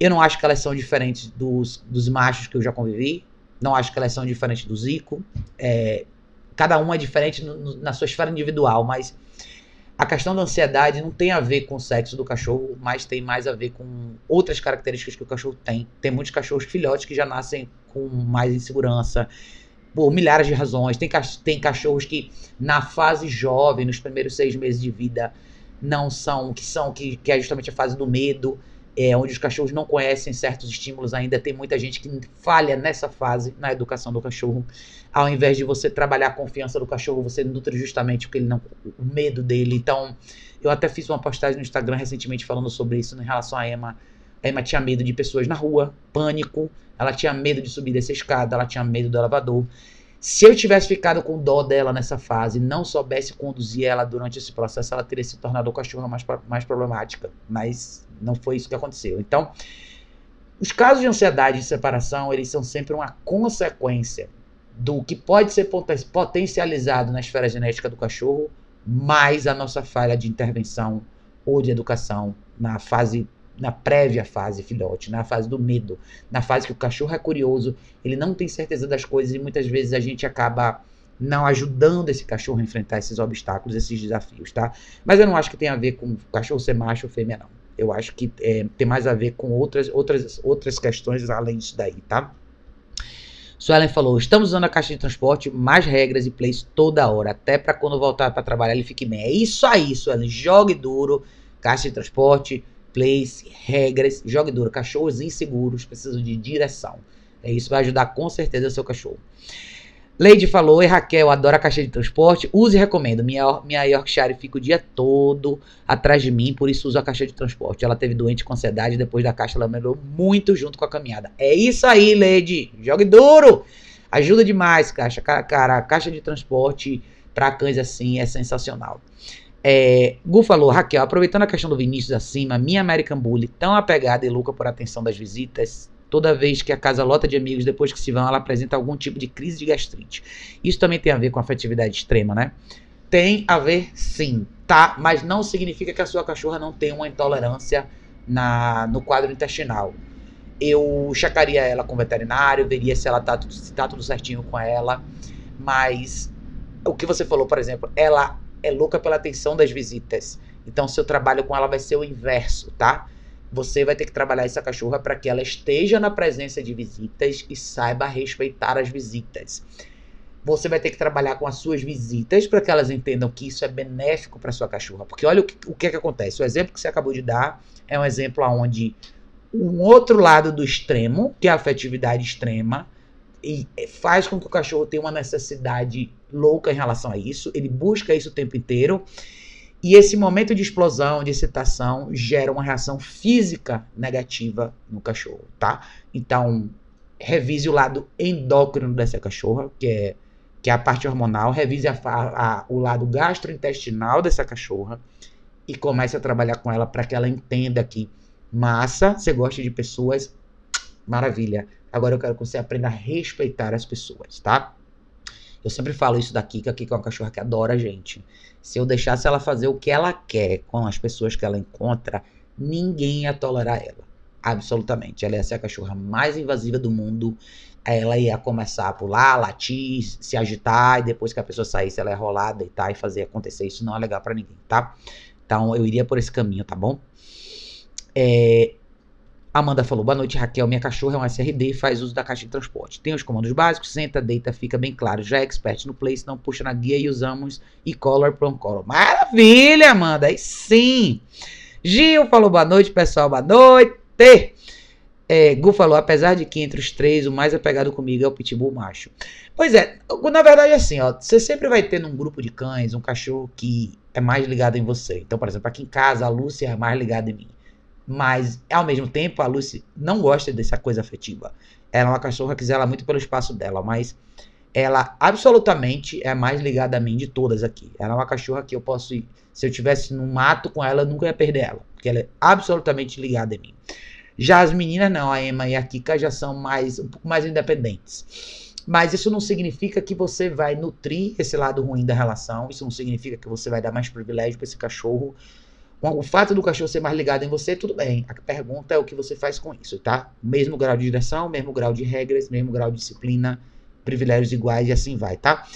Eu não acho que elas são diferentes dos, dos machos que eu já convivi. Não acho que elas são diferentes do Zico. É, cada um é diferente no, no, na sua esfera individual, mas a questão da ansiedade não tem a ver com o sexo do cachorro, mas tem mais a ver com outras características que o cachorro tem. Tem muitos cachorros filhotes que já nascem com mais insegurança, por milhares de razões. Tem, tem cachorros que na fase jovem, nos primeiros seis meses de vida, não são, que são, que, que é justamente a fase do medo, é, onde os cachorros não conhecem certos estímulos ainda. Tem muita gente que falha nessa fase na educação do cachorro. Ao invés de você trabalhar a confiança do cachorro, você nutre justamente porque ele não, o medo dele. Então, eu até fiz uma postagem no Instagram recentemente falando sobre isso em relação a Emma. A Emma tinha medo de pessoas na rua, pânico. Ela tinha medo de subir dessa escada, ela tinha medo do elevador. Se eu tivesse ficado com dó dela nessa fase, não soubesse conduzir ela durante esse processo, ela teria se tornado o cachorro mais, mais problemática. Mas não foi isso que aconteceu. Então, os casos de ansiedade e separação, eles são sempre uma consequência do que pode ser potencializado na esfera genética do cachorro, mais a nossa falha de intervenção ou de educação na fase na prévia fase filhote, na fase do medo, na fase que o cachorro é curioso, ele não tem certeza das coisas e muitas vezes a gente acaba não ajudando esse cachorro a enfrentar esses obstáculos, esses desafios, tá? Mas eu não acho que tem a ver com o cachorro ser macho ou fêmea, não. Eu acho que é, tem mais a ver com outras, outras, outras questões além disso daí, tá? Suelen falou: estamos usando a caixa de transporte, mais regras e plays toda hora, até para quando voltar para trabalhar ele fique bem. É isso aí, Suelen. Jogue duro, caixa de transporte, plays, regras, jogue duro. Cachorros inseguros precisam de direção. É isso vai ajudar com certeza o seu cachorro. Leide falou, e Raquel, adora a caixa de transporte. Use e recomendo. Minha, minha Yorkshire fica o dia todo atrás de mim, por isso uso a caixa de transporte. Ela teve doente com ansiedade, depois da caixa ela melhorou muito junto com a caminhada. É isso aí, Leide. Jogue duro. Ajuda demais, caixa. Cara, a caixa de transporte para cães assim é sensacional. É, Gu falou, Raquel, aproveitando a questão do Vinícius acima, minha American Bully, tão apegada e louca por atenção das visitas, toda vez que a casa lota de amigos, depois que se vão, ela apresenta algum tipo de crise de gastrite. Isso também tem a ver com afetividade extrema, né? Tem a ver sim, tá? Mas não significa que a sua cachorra não tem uma intolerância na, no quadro intestinal. Eu checaria ela com o veterinário, veria se ela tá, se tá tudo certinho com ela. Mas o que você falou, por exemplo, ela é louca pela atenção das visitas. Então, seu trabalho com ela vai ser o inverso, tá? Você vai ter que trabalhar essa cachorra para que ela esteja na presença de visitas e saiba respeitar as visitas. Você vai ter que trabalhar com as suas visitas para que elas entendam que isso é benéfico para sua cachorra. Porque olha o que, o que é que acontece. O exemplo que você acabou de dar é um exemplo onde um outro lado do extremo, que é a afetividade extrema, e faz com que o cachorro tenha uma necessidade louca em relação a isso. Ele busca isso o tempo inteiro. E esse momento de explosão, de excitação, gera uma reação física negativa no cachorro, tá? Então, revise o lado endócrino dessa cachorra, que é, que é a parte hormonal. Revise a, a, o lado gastrointestinal dessa cachorra e comece a trabalhar com ela para que ela entenda que massa, você gosta de pessoas, maravilha. Agora eu quero que você aprenda a respeitar as pessoas, tá? Eu sempre falo isso da Kika, Kika é uma cachorra que adora a gente. Se eu deixasse ela fazer o que ela quer com as pessoas que ela encontra, ninguém ia tolerar ela. Absolutamente. Ela ia ser a cachorra mais invasiva do mundo. Ela ia começar a pular, latir, se agitar, e depois que a pessoa saísse, ela ia rolar, deitar e fazer acontecer. Isso não é legal para ninguém, tá? Então eu iria por esse caminho, tá bom? É, Amanda falou: Boa noite, Raquel. Minha cachorra é um SRD e faz uso da caixa de transporte. Tem os comandos básicos, senta, deita, fica bem claro. Já é expert no place, não puxa na guia e usamos e-collar from collar. Maravilha, Amanda! Aí sim! Gil falou: Boa noite, pessoal. Boa noite! É, Gu falou: Apesar de que entre os três, o mais apegado comigo é o pitbull macho. Pois é, na verdade é assim: ó, você sempre vai ter num grupo de cães um cachorro que é mais ligado em você. Então, por exemplo, aqui em casa, a Lúcia é mais ligada em mim. Mas, ao mesmo tempo, a Lucy não gosta dessa coisa afetiva. Ela é uma cachorra que zela muito pelo espaço dela, mas ela absolutamente é mais ligada a mim de todas aqui. Ela é uma cachorra que eu posso ir, se eu tivesse no mato com ela, eu nunca ia perder ela, porque ela é absolutamente ligada a mim. Já as meninas não, a Emma e a Kika já são mais um pouco mais independentes. Mas isso não significa que você vai nutrir esse lado ruim da relação, isso não significa que você vai dar mais privilégio para esse cachorro o fato do cachorro ser mais ligado em você, tudo bem. A pergunta é o que você faz com isso, tá? Mesmo grau de direção, mesmo grau de regras, mesmo grau de disciplina, privilégios iguais e assim vai, tá?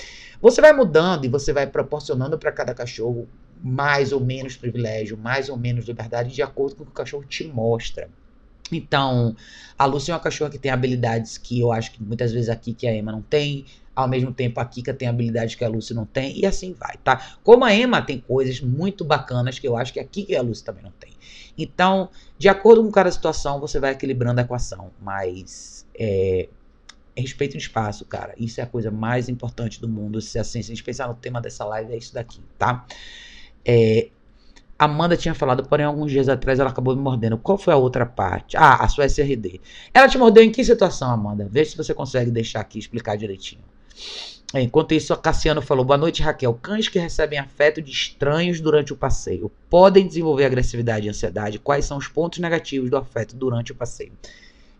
Você vai mudando e você vai proporcionando para cada cachorro mais ou menos privilégio, mais ou menos liberdade, de acordo com o que o cachorro te mostra. Então, a Lúcia é uma cachorra que tem habilidades que eu acho que muitas vezes aqui que a Emma não tem. Ao mesmo tempo, a Kika tem habilidades que a Lucy não tem, e assim vai, tá? Como a Emma tem coisas muito bacanas que eu acho que a Kika e a Lucy também não tem. Então, de acordo com cada situação, você vai equilibrando a equação. Mas, é, respeito de espaço, cara. Isso é a coisa mais importante do mundo. Se assim, se a gente pensar no tema dessa live, é isso daqui, tá? É, Amanda tinha falado, porém, alguns dias atrás ela acabou me mordendo. Qual foi a outra parte? Ah, a sua SRD. Ela te mordeu em que situação, Amanda? Vê se você consegue deixar aqui explicar direitinho. Enquanto isso, a Cassiano falou: Boa noite, Raquel. Cães que recebem afeto de estranhos durante o passeio podem desenvolver agressividade e ansiedade? Quais são os pontos negativos do afeto durante o passeio?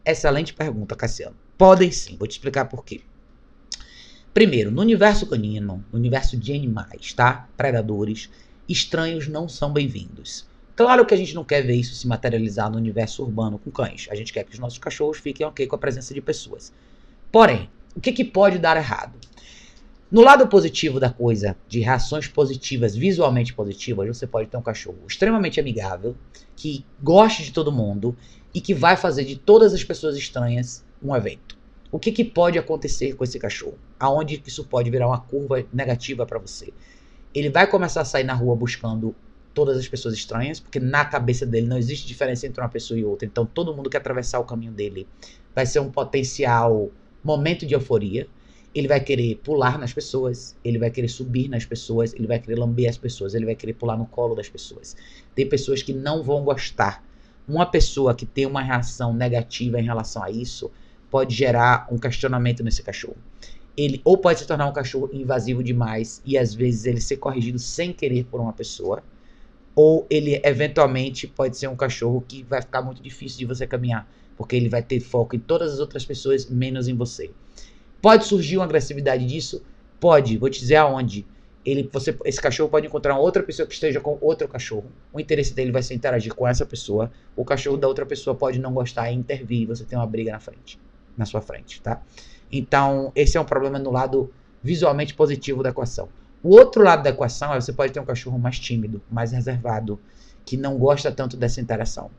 Excelente pergunta, Cassiano. Podem sim, vou te explicar por quê. Primeiro, no universo canino, no universo de animais, tá? Predadores, estranhos não são bem-vindos. Claro que a gente não quer ver isso se materializar no universo urbano com cães. A gente quer que os nossos cachorros fiquem ok com a presença de pessoas. Porém, o que, que pode dar errado? No lado positivo da coisa, de reações positivas, visualmente positivas, você pode ter um cachorro extremamente amigável, que goste de todo mundo e que vai fazer de todas as pessoas estranhas um evento. O que, que pode acontecer com esse cachorro? Aonde isso pode virar uma curva negativa para você? Ele vai começar a sair na rua buscando todas as pessoas estranhas, porque na cabeça dele não existe diferença entre uma pessoa e outra. Então todo mundo que atravessar o caminho dele vai ser um potencial momento de euforia. Ele vai querer pular nas pessoas, ele vai querer subir nas pessoas, ele vai querer lamber as pessoas, ele vai querer pular no colo das pessoas. Tem pessoas que não vão gostar. Uma pessoa que tem uma reação negativa em relação a isso pode gerar um questionamento nesse cachorro. Ele ou pode se tornar um cachorro invasivo demais e às vezes ele ser corrigido sem querer por uma pessoa, ou ele eventualmente pode ser um cachorro que vai ficar muito difícil de você caminhar porque ele vai ter foco em todas as outras pessoas, menos em você. Pode surgir uma agressividade disso? Pode, vou te dizer aonde. Ele, você, esse cachorro pode encontrar outra pessoa que esteja com outro cachorro. O interesse dele vai ser interagir com essa pessoa. O cachorro da outra pessoa pode não gostar e intervir. Você tem uma briga na frente, na sua frente, tá? Então, esse é um problema no lado visualmente positivo da equação. O outro lado da equação é você pode ter um cachorro mais tímido, mais reservado, que não gosta tanto dessa interação.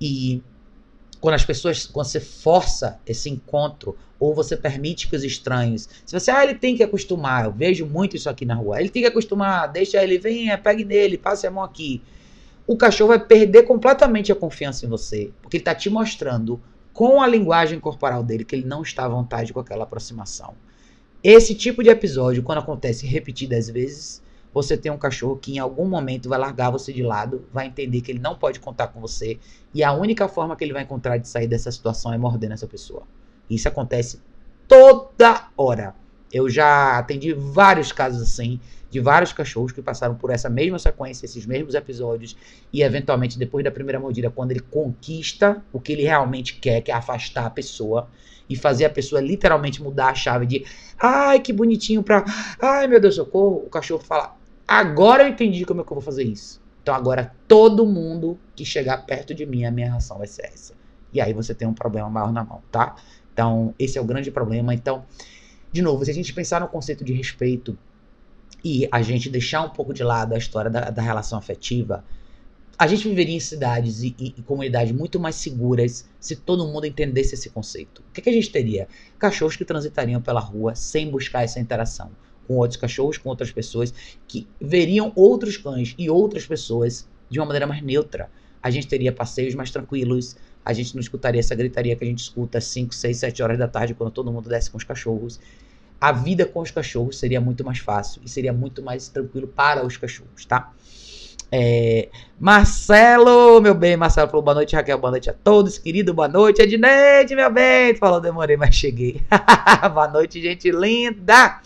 E quando as pessoas, quando você força esse encontro, ou você permite que os estranhos, se você, ah, ele tem que acostumar, eu vejo muito isso aqui na rua, ele tem que acostumar, deixa ele, venha, pegue nele, passe a mão aqui. O cachorro vai perder completamente a confiança em você, porque ele está te mostrando com a linguagem corporal dele que ele não está à vontade com aquela aproximação. Esse tipo de episódio, quando acontece repetidas vezes, você tem um cachorro que em algum momento vai largar você de lado, vai entender que ele não pode contar com você, e a única forma que ele vai encontrar de sair dessa situação é mordendo essa pessoa. Isso acontece toda hora. Eu já atendi vários casos assim, de vários cachorros que passaram por essa mesma sequência, esses mesmos episódios, e eventualmente, depois da primeira mordida, quando ele conquista o que ele realmente quer, que é afastar a pessoa, e fazer a pessoa literalmente mudar a chave de ai, que bonitinho pra ai, meu Deus, socorro, o cachorro fala, agora eu entendi como é que eu vou fazer isso. Então agora todo mundo que chegar perto de mim, a minha reação vai ser essa. E aí você tem um problema maior na mão, tá? Então, esse é o grande problema. Então, de novo, se a gente pensar no conceito de respeito e a gente deixar um pouco de lado a história da, da relação afetiva, a gente viveria em cidades e, e, e, comunidades muito mais seguras se todo mundo entendesse esse conceito. O que, que, a gente teria? Cachorros que transitariam pela rua sem buscar essa interação com outros cachorros, com outras pessoas, que veriam outros cães e outras pessoas de uma maneira mais neutra. A gente teria passeios mais tranquilos, a gente não escutaria essa gritaria que a gente escuta às 5, 6, 7 horas da tarde quando todo mundo desce com os cachorros a vida com os cachorros seria muito mais fácil e seria muito mais tranquilo para os cachorros, tá? É, Marcelo, meu bem, Marcelo falou boa noite, Raquel, boa noite a todos, querido, boa noite, Edneide, meu bem, falou, demorei, mas cheguei. boa noite, gente linda.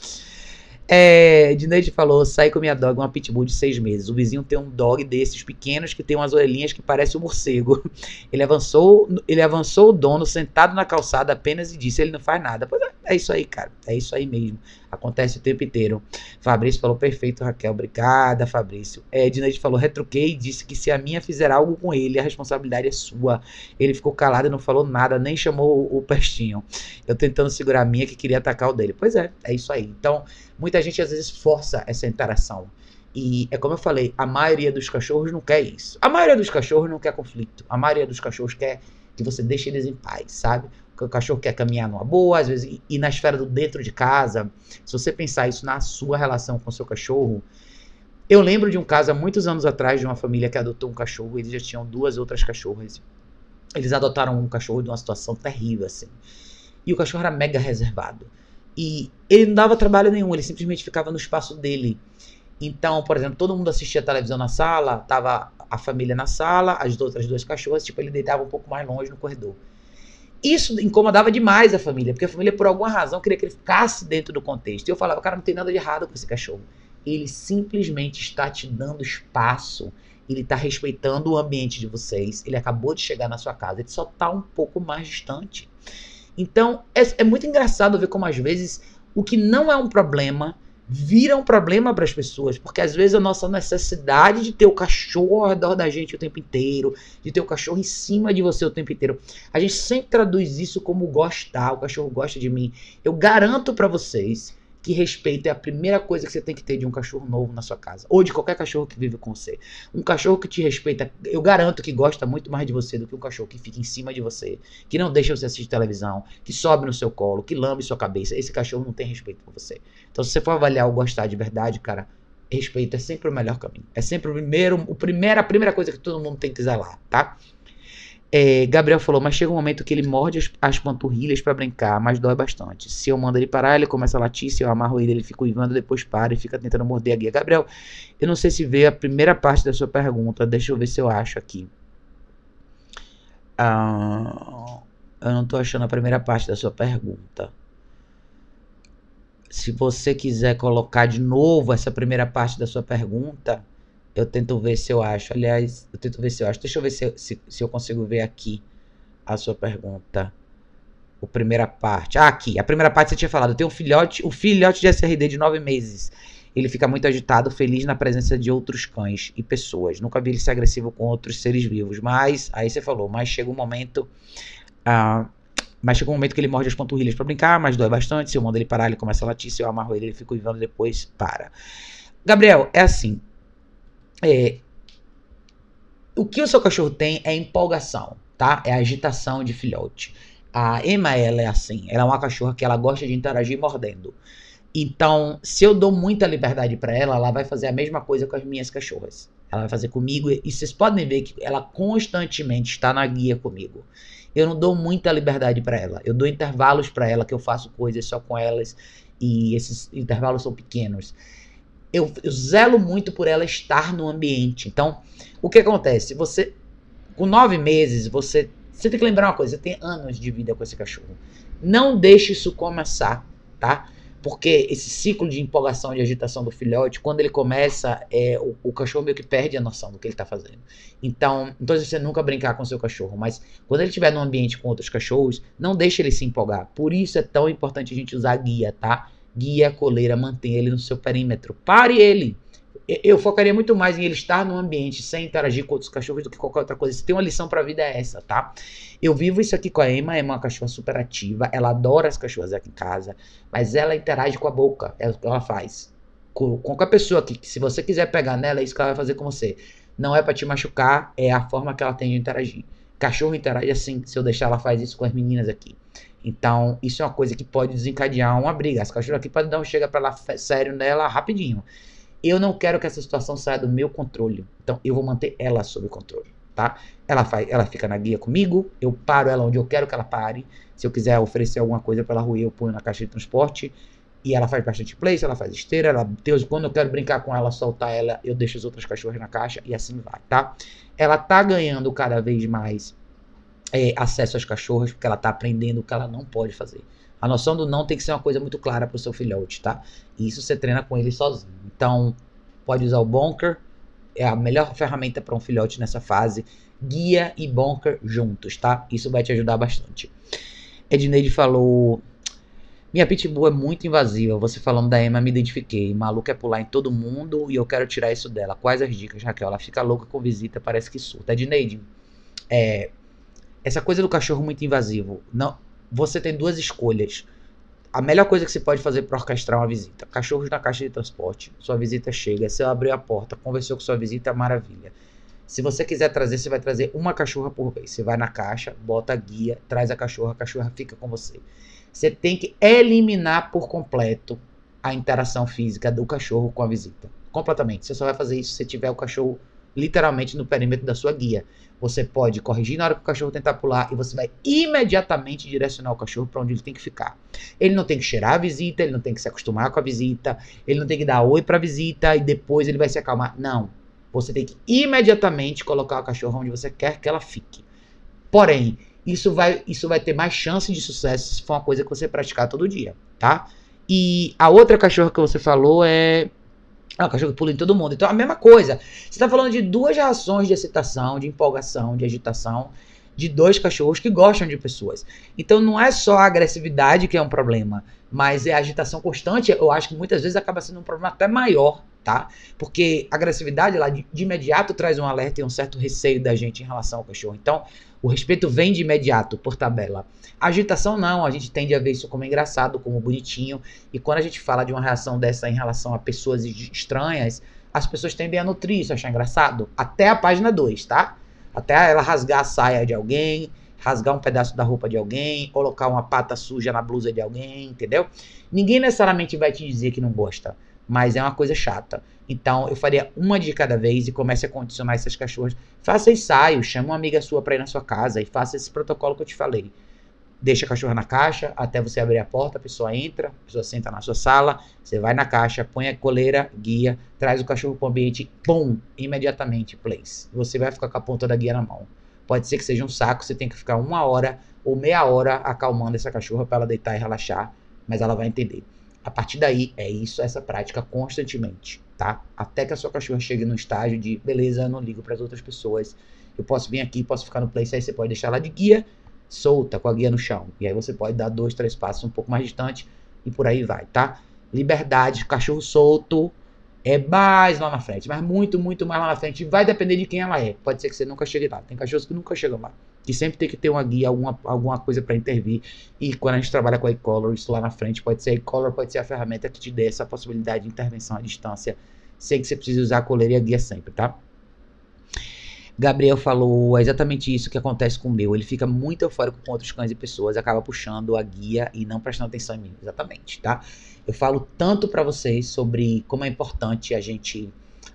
É, Dineide falou: saí com minha dog, uma pitbull de seis meses. O vizinho tem um dog desses pequenos que tem umas orelhinhas que parece um morcego. Ele avançou, ele avançou o dono sentado na calçada apenas e disse: ele não faz nada. Pois é, é isso aí, cara. É isso aí mesmo. Acontece o tempo inteiro. Fabrício falou: perfeito, Raquel. Obrigada, Fabrício. É, Dineide falou: retruquei e disse que se a minha fizer algo com ele, a responsabilidade é sua. Ele ficou calado e não falou nada, nem chamou o pestinho. Eu tentando segurar a minha que queria atacar o dele. Pois é, é isso aí. Então muita gente às vezes força essa interação. E é como eu falei, a maioria dos cachorros não quer isso. A maioria dos cachorros não quer conflito. A maioria dos cachorros quer que você deixe eles em paz, sabe? O cachorro quer caminhar numa boa, às vezes, e na esfera do dentro de casa. Se você pensar isso na sua relação com o seu cachorro, eu lembro de um caso há muitos anos atrás de uma família que adotou um cachorro, eles já tinham duas outras cachorras. Eles adotaram um cachorro de uma situação terrível, assim. E o cachorro era mega reservado. E ele não dava trabalho nenhum, ele simplesmente ficava no espaço dele. Então, por exemplo, todo mundo assistia televisão na sala, tava a família na sala, as outras duas cachorras, tipo, ele deitava um pouco mais longe no corredor. Isso incomodava demais a família, porque a família, por alguma razão, queria que ele ficasse dentro do contexto. E eu falava, cara, não tem nada de errado com esse cachorro. Ele simplesmente está te dando espaço, ele está respeitando o ambiente de vocês, ele acabou de chegar na sua casa, ele só está um pouco mais distante. Então, é, é muito engraçado ver como às vezes o que não é um problema vira um problema para as pessoas, porque às vezes a nossa necessidade de ter o cachorro ao redor da gente o tempo inteiro, de ter o cachorro em cima de você o tempo inteiro, a gente sempre traduz isso como gostar, o cachorro gosta de mim. Eu garanto para vocês que respeito é a primeira coisa que você tem que ter de um cachorro novo na sua casa. Ou de qualquer cachorro que vive com você. Um cachorro que te respeita, eu garanto que gosta muito mais de você do que um cachorro que fica em cima de você, que não deixa você assistir televisão, que sobe no seu colo, que lambe sua cabeça. Esse cachorro não tem respeito por você. Então, se você for avaliar o gostar de verdade, cara, respeito é sempre o melhor caminho. É sempre o primeiro, o primeiro, a primeira coisa que todo mundo tem que zelar, tá? É, Gabriel falou, mas chega um momento que ele morde as, as panturrilhas para brincar, mas dói bastante. Se eu mando ele parar, ele começa a latir, se eu amarro ele, ele fica uivando, depois para e fica tentando morder a guia. Gabriel, eu não sei se vê a primeira parte da sua pergunta, deixa eu ver se eu acho aqui. Ah, eu não tô achando a primeira parte da sua pergunta. Se você quiser colocar de novo essa primeira parte da sua pergunta, eu tento ver se eu acho. Aliás, eu tento ver se eu acho. Deixa eu ver se, se, se eu consigo ver aqui a sua pergunta. A primeira parte. Ah, aqui. A primeira parte você tinha falado. Eu tenho um filhote, o um filhote de SRD de nove meses. Ele fica muito agitado, feliz na presença de outros cães e pessoas. Nunca vi ele ser agressivo com outros seres vivos. Mas, aí você falou, mas chega um momento. Ah, mas chega um momento que ele morde as panturrilhas para brincar, mas dói bastante. Se eu mando ele parar, ele começa a latir. Se eu amarro ele, ele fica uivando depois para. Gabriel, é assim. É, o que o seu cachorro tem é empolgação, tá? É agitação de filhote. A Emma, ela é assim. Ela é uma cachorra que ela gosta de interagir mordendo. Então, se eu dou muita liberdade para ela, ela vai fazer a mesma coisa com as minhas cachorras. Ela vai fazer comigo e vocês podem ver que ela constantemente está na guia comigo. Eu não dou muita liberdade para ela. Eu dou intervalos para ela que eu faço coisas só com elas e esses intervalos são pequenos. Eu, eu, zelo muito por ela estar no ambiente. Então, o que acontece? Você, com nove meses, você, você tem que lembrar uma coisa: você tem anos de vida com esse cachorro. Não deixe isso começar, tá? Porque esse ciclo de empolgação, de agitação do filhote, quando ele começa, é, o, o cachorro meio que perde a noção do que ele está fazendo. Então, então você nunca brincar com seu cachorro, mas quando ele estiver num ambiente com outros cachorros, não deixe ele se empolgar. Por isso é tão importante a gente usar guia, tá? Guia, coleira, mantenha ele no seu perímetro. Pare ele eu focaria muito mais em ele estar no ambiente sem interagir com outros cachorros do que qualquer outra coisa. Se tem uma lição pra vida é essa, tá? Eu vivo isso aqui com a Emma, a Emma é uma cachorra super ativa, ela adora as cachorras aqui em casa, mas ela interage com a boca, é o que ela faz. Com, qualquer pessoa que se você quiser pegar nela, é isso que ela vai fazer com você. Não é para te machucar, é a forma que ela tem de interagir. Cachorro interage assim, se eu deixar ela faz isso com as meninas aqui. Então, isso é uma coisa que pode desencadear uma briga. As cachorras aqui podem dar um chega pra lá sério nela rapidinho. Eu não quero que essa situação saia do meu controle. Então eu vou manter ela sob controle, tá? Ela faz, ela fica na guia comigo, eu paro ela onde eu quero que ela pare. Se eu quiser oferecer alguma coisa para ela ruir, eu ponho na caixa de transporte. E ela faz bastante place, ela faz esteira, ela, Deus, quando eu quero brincar com ela, soltar ela, eu deixo as outras cachorras na caixa e assim vai, tá? Ela tá ganhando cada vez mais é, acesso às cachorras, porque ela tá aprendendo o que ela não pode fazer. A noção do não tem que ser uma coisa muito clara para o seu filhote, tá? E isso você treina com ele sozinho. Então, pode usar o Bonker, é a melhor ferramenta para um filhote nessa fase. Guia e Bonker juntos, tá? Isso vai te ajudar bastante. Edneide falou: Minha pitbull é muito invasiva. Você falando da Emma, me identifiquei. Maluca é pular em todo mundo e eu quero tirar isso dela. Quais as dicas, Raquel? Ela fica louca com visita, parece que surta. Edneide, é, essa coisa do cachorro muito invasivo. Não, você tem duas escolhas. A melhor coisa que você pode fazer para orquestrar uma visita: cachorros na caixa de transporte. Sua visita chega, você abriu a porta, conversou com sua visita, maravilha. Se você quiser trazer, você vai trazer uma cachorra por vez. Você vai na caixa, bota a guia, traz a cachorra, a cachorra fica com você. Você tem que eliminar por completo a interação física do cachorro com a visita. Completamente. Você só vai fazer isso se tiver o cachorro literalmente no perímetro da sua guia. Você pode corrigir na hora que o cachorro tentar pular e você vai imediatamente direcionar o cachorro para onde ele tem que ficar. Ele não tem que cheirar a visita, ele não tem que se acostumar com a visita, ele não tem que dar oi para a visita e depois ele vai se acalmar. Não. Você tem que imediatamente colocar o cachorro onde você quer que ela fique. Porém, isso vai, isso vai ter mais chance de sucesso se for uma coisa que você praticar todo dia, tá? E a outra cachorra que você falou é ah, o cachorro pula em todo mundo. Então, a mesma coisa. Você está falando de duas reações de excitação, de empolgação, de agitação, de dois cachorros que gostam de pessoas. Então, não é só a agressividade que é um problema, mas é a agitação constante. Eu acho que muitas vezes acaba sendo um problema até maior, tá? Porque a agressividade, lá de, de imediato, traz um alerta e um certo receio da gente em relação ao cachorro. Então, o respeito vem de imediato, por tabela. A agitação não, a gente tende a ver isso como engraçado, como bonitinho. E quando a gente fala de uma reação dessa em relação a pessoas estranhas, as pessoas tendem a nutrir isso, achar engraçado. Até a página 2, tá? Até ela rasgar a saia de alguém, rasgar um pedaço da roupa de alguém, colocar uma pata suja na blusa de alguém, entendeu? Ninguém necessariamente vai te dizer que não gosta mas é uma coisa chata. Então eu faria uma de cada vez e comece a condicionar essas cachorras. Faça ensaio, chama uma amiga sua para ir na sua casa e faça esse protocolo que eu te falei. Deixa a cachorra na caixa até você abrir a porta, a pessoa entra, a pessoa senta na sua sala, você vai na caixa, põe a coleira, guia, traz o cachorro para o ambiente, pum, imediatamente, place. Você vai ficar com a ponta da guia na mão. Pode ser que seja um saco, você tem que ficar uma hora ou meia hora acalmando essa cachorra para ela deitar e relaxar, mas ela vai entender. A partir daí, é isso, essa prática constantemente, tá? Até que a sua cachorra chegue no estágio de, beleza, eu não ligo para as outras pessoas, eu posso vir aqui, posso ficar no place, aí você pode deixar ela de guia, solta, com a guia no chão. E aí você pode dar dois, três passos um pouco mais distante e por aí vai, tá? Liberdade, cachorro solto, é mais lá na frente, mas muito, muito mais lá na frente. Vai depender de quem ela é. Pode ser que você nunca chegue lá. Tem cachorros que nunca chegam lá. Que sempre tem que ter uma guia, alguma, alguma coisa para intervir. E quando a gente trabalha com a e-color, isso lá na frente pode ser a e-color, pode ser a ferramenta que te dê essa possibilidade de intervenção à distância, sem que você precise usar a coleira e a guia sempre, tá? Gabriel falou é exatamente isso que acontece com o meu. Ele fica muito eufórico com outros cães e pessoas, acaba puxando a guia e não prestando atenção em mim. Exatamente, tá? Eu falo tanto para vocês sobre como é importante a gente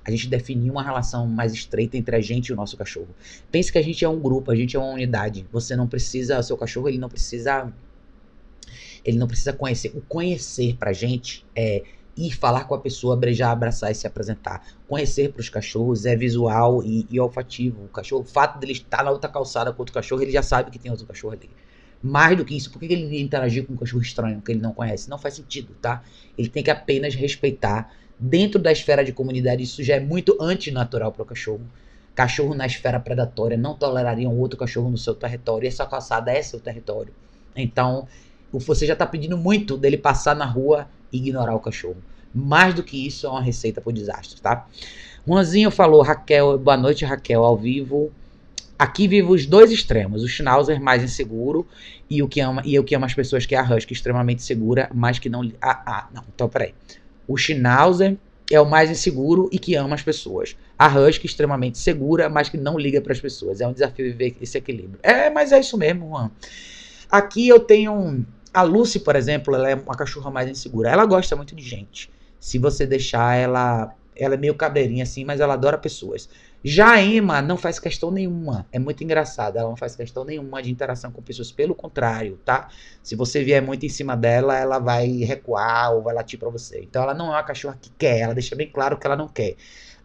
a gente definir uma relação mais estreita entre a gente e o nosso cachorro. Pense que a gente é um grupo, a gente é uma unidade. Você não precisa, seu cachorro ele não precisa ele não precisa conhecer. O conhecer pra gente é ir falar com a pessoa, beijar, abraçar e se apresentar. Conhecer para os cachorros é visual e, e, olfativo. O cachorro, o fato dele estar na outra calçada com outro cachorro, ele já sabe que tem outro cachorro ali. Mais do que isso, por que ele interagir com um cachorro estranho que ele não conhece? Não faz sentido, tá? Ele tem que apenas respeitar. Dentro da esfera de comunidade, isso já é muito antinatural para o cachorro. Cachorro na esfera predatória não toleraria um outro cachorro no seu território. Essa calçada é seu território. Então, você já está pedindo muito dele passar na rua e ignorar o cachorro. Mais do que isso, é uma receita para o desastre, tá? Juanzinho falou, Raquel, boa noite, Raquel, ao vivo. Aqui vive os dois extremos, o Schnauzer mais inseguro e o que ama, e o que ama as pessoas, que é a Husky, extremamente segura, mas que não... Ah, ah, não, então peraí. O Schnauzer é o mais inseguro e que ama as pessoas. A Husky extremamente segura, mas que não liga para as pessoas. É um desafio viver esse equilíbrio. É, mas é isso mesmo, Juan. Aqui eu tenho a Lucy, por exemplo, ela é uma cachorra mais insegura. Ela gosta muito de gente. Se você deixar ela. Ela é meio cabreirinha assim, mas ela adora pessoas. Já a Emma não faz questão nenhuma. É muito engraçada. Ela não faz questão nenhuma de interação com pessoas. Pelo contrário, tá? Se você vier muito em cima dela, ela vai recuar ou vai latir para você. Então ela não é uma cachorra que quer. Ela deixa bem claro que ela não quer.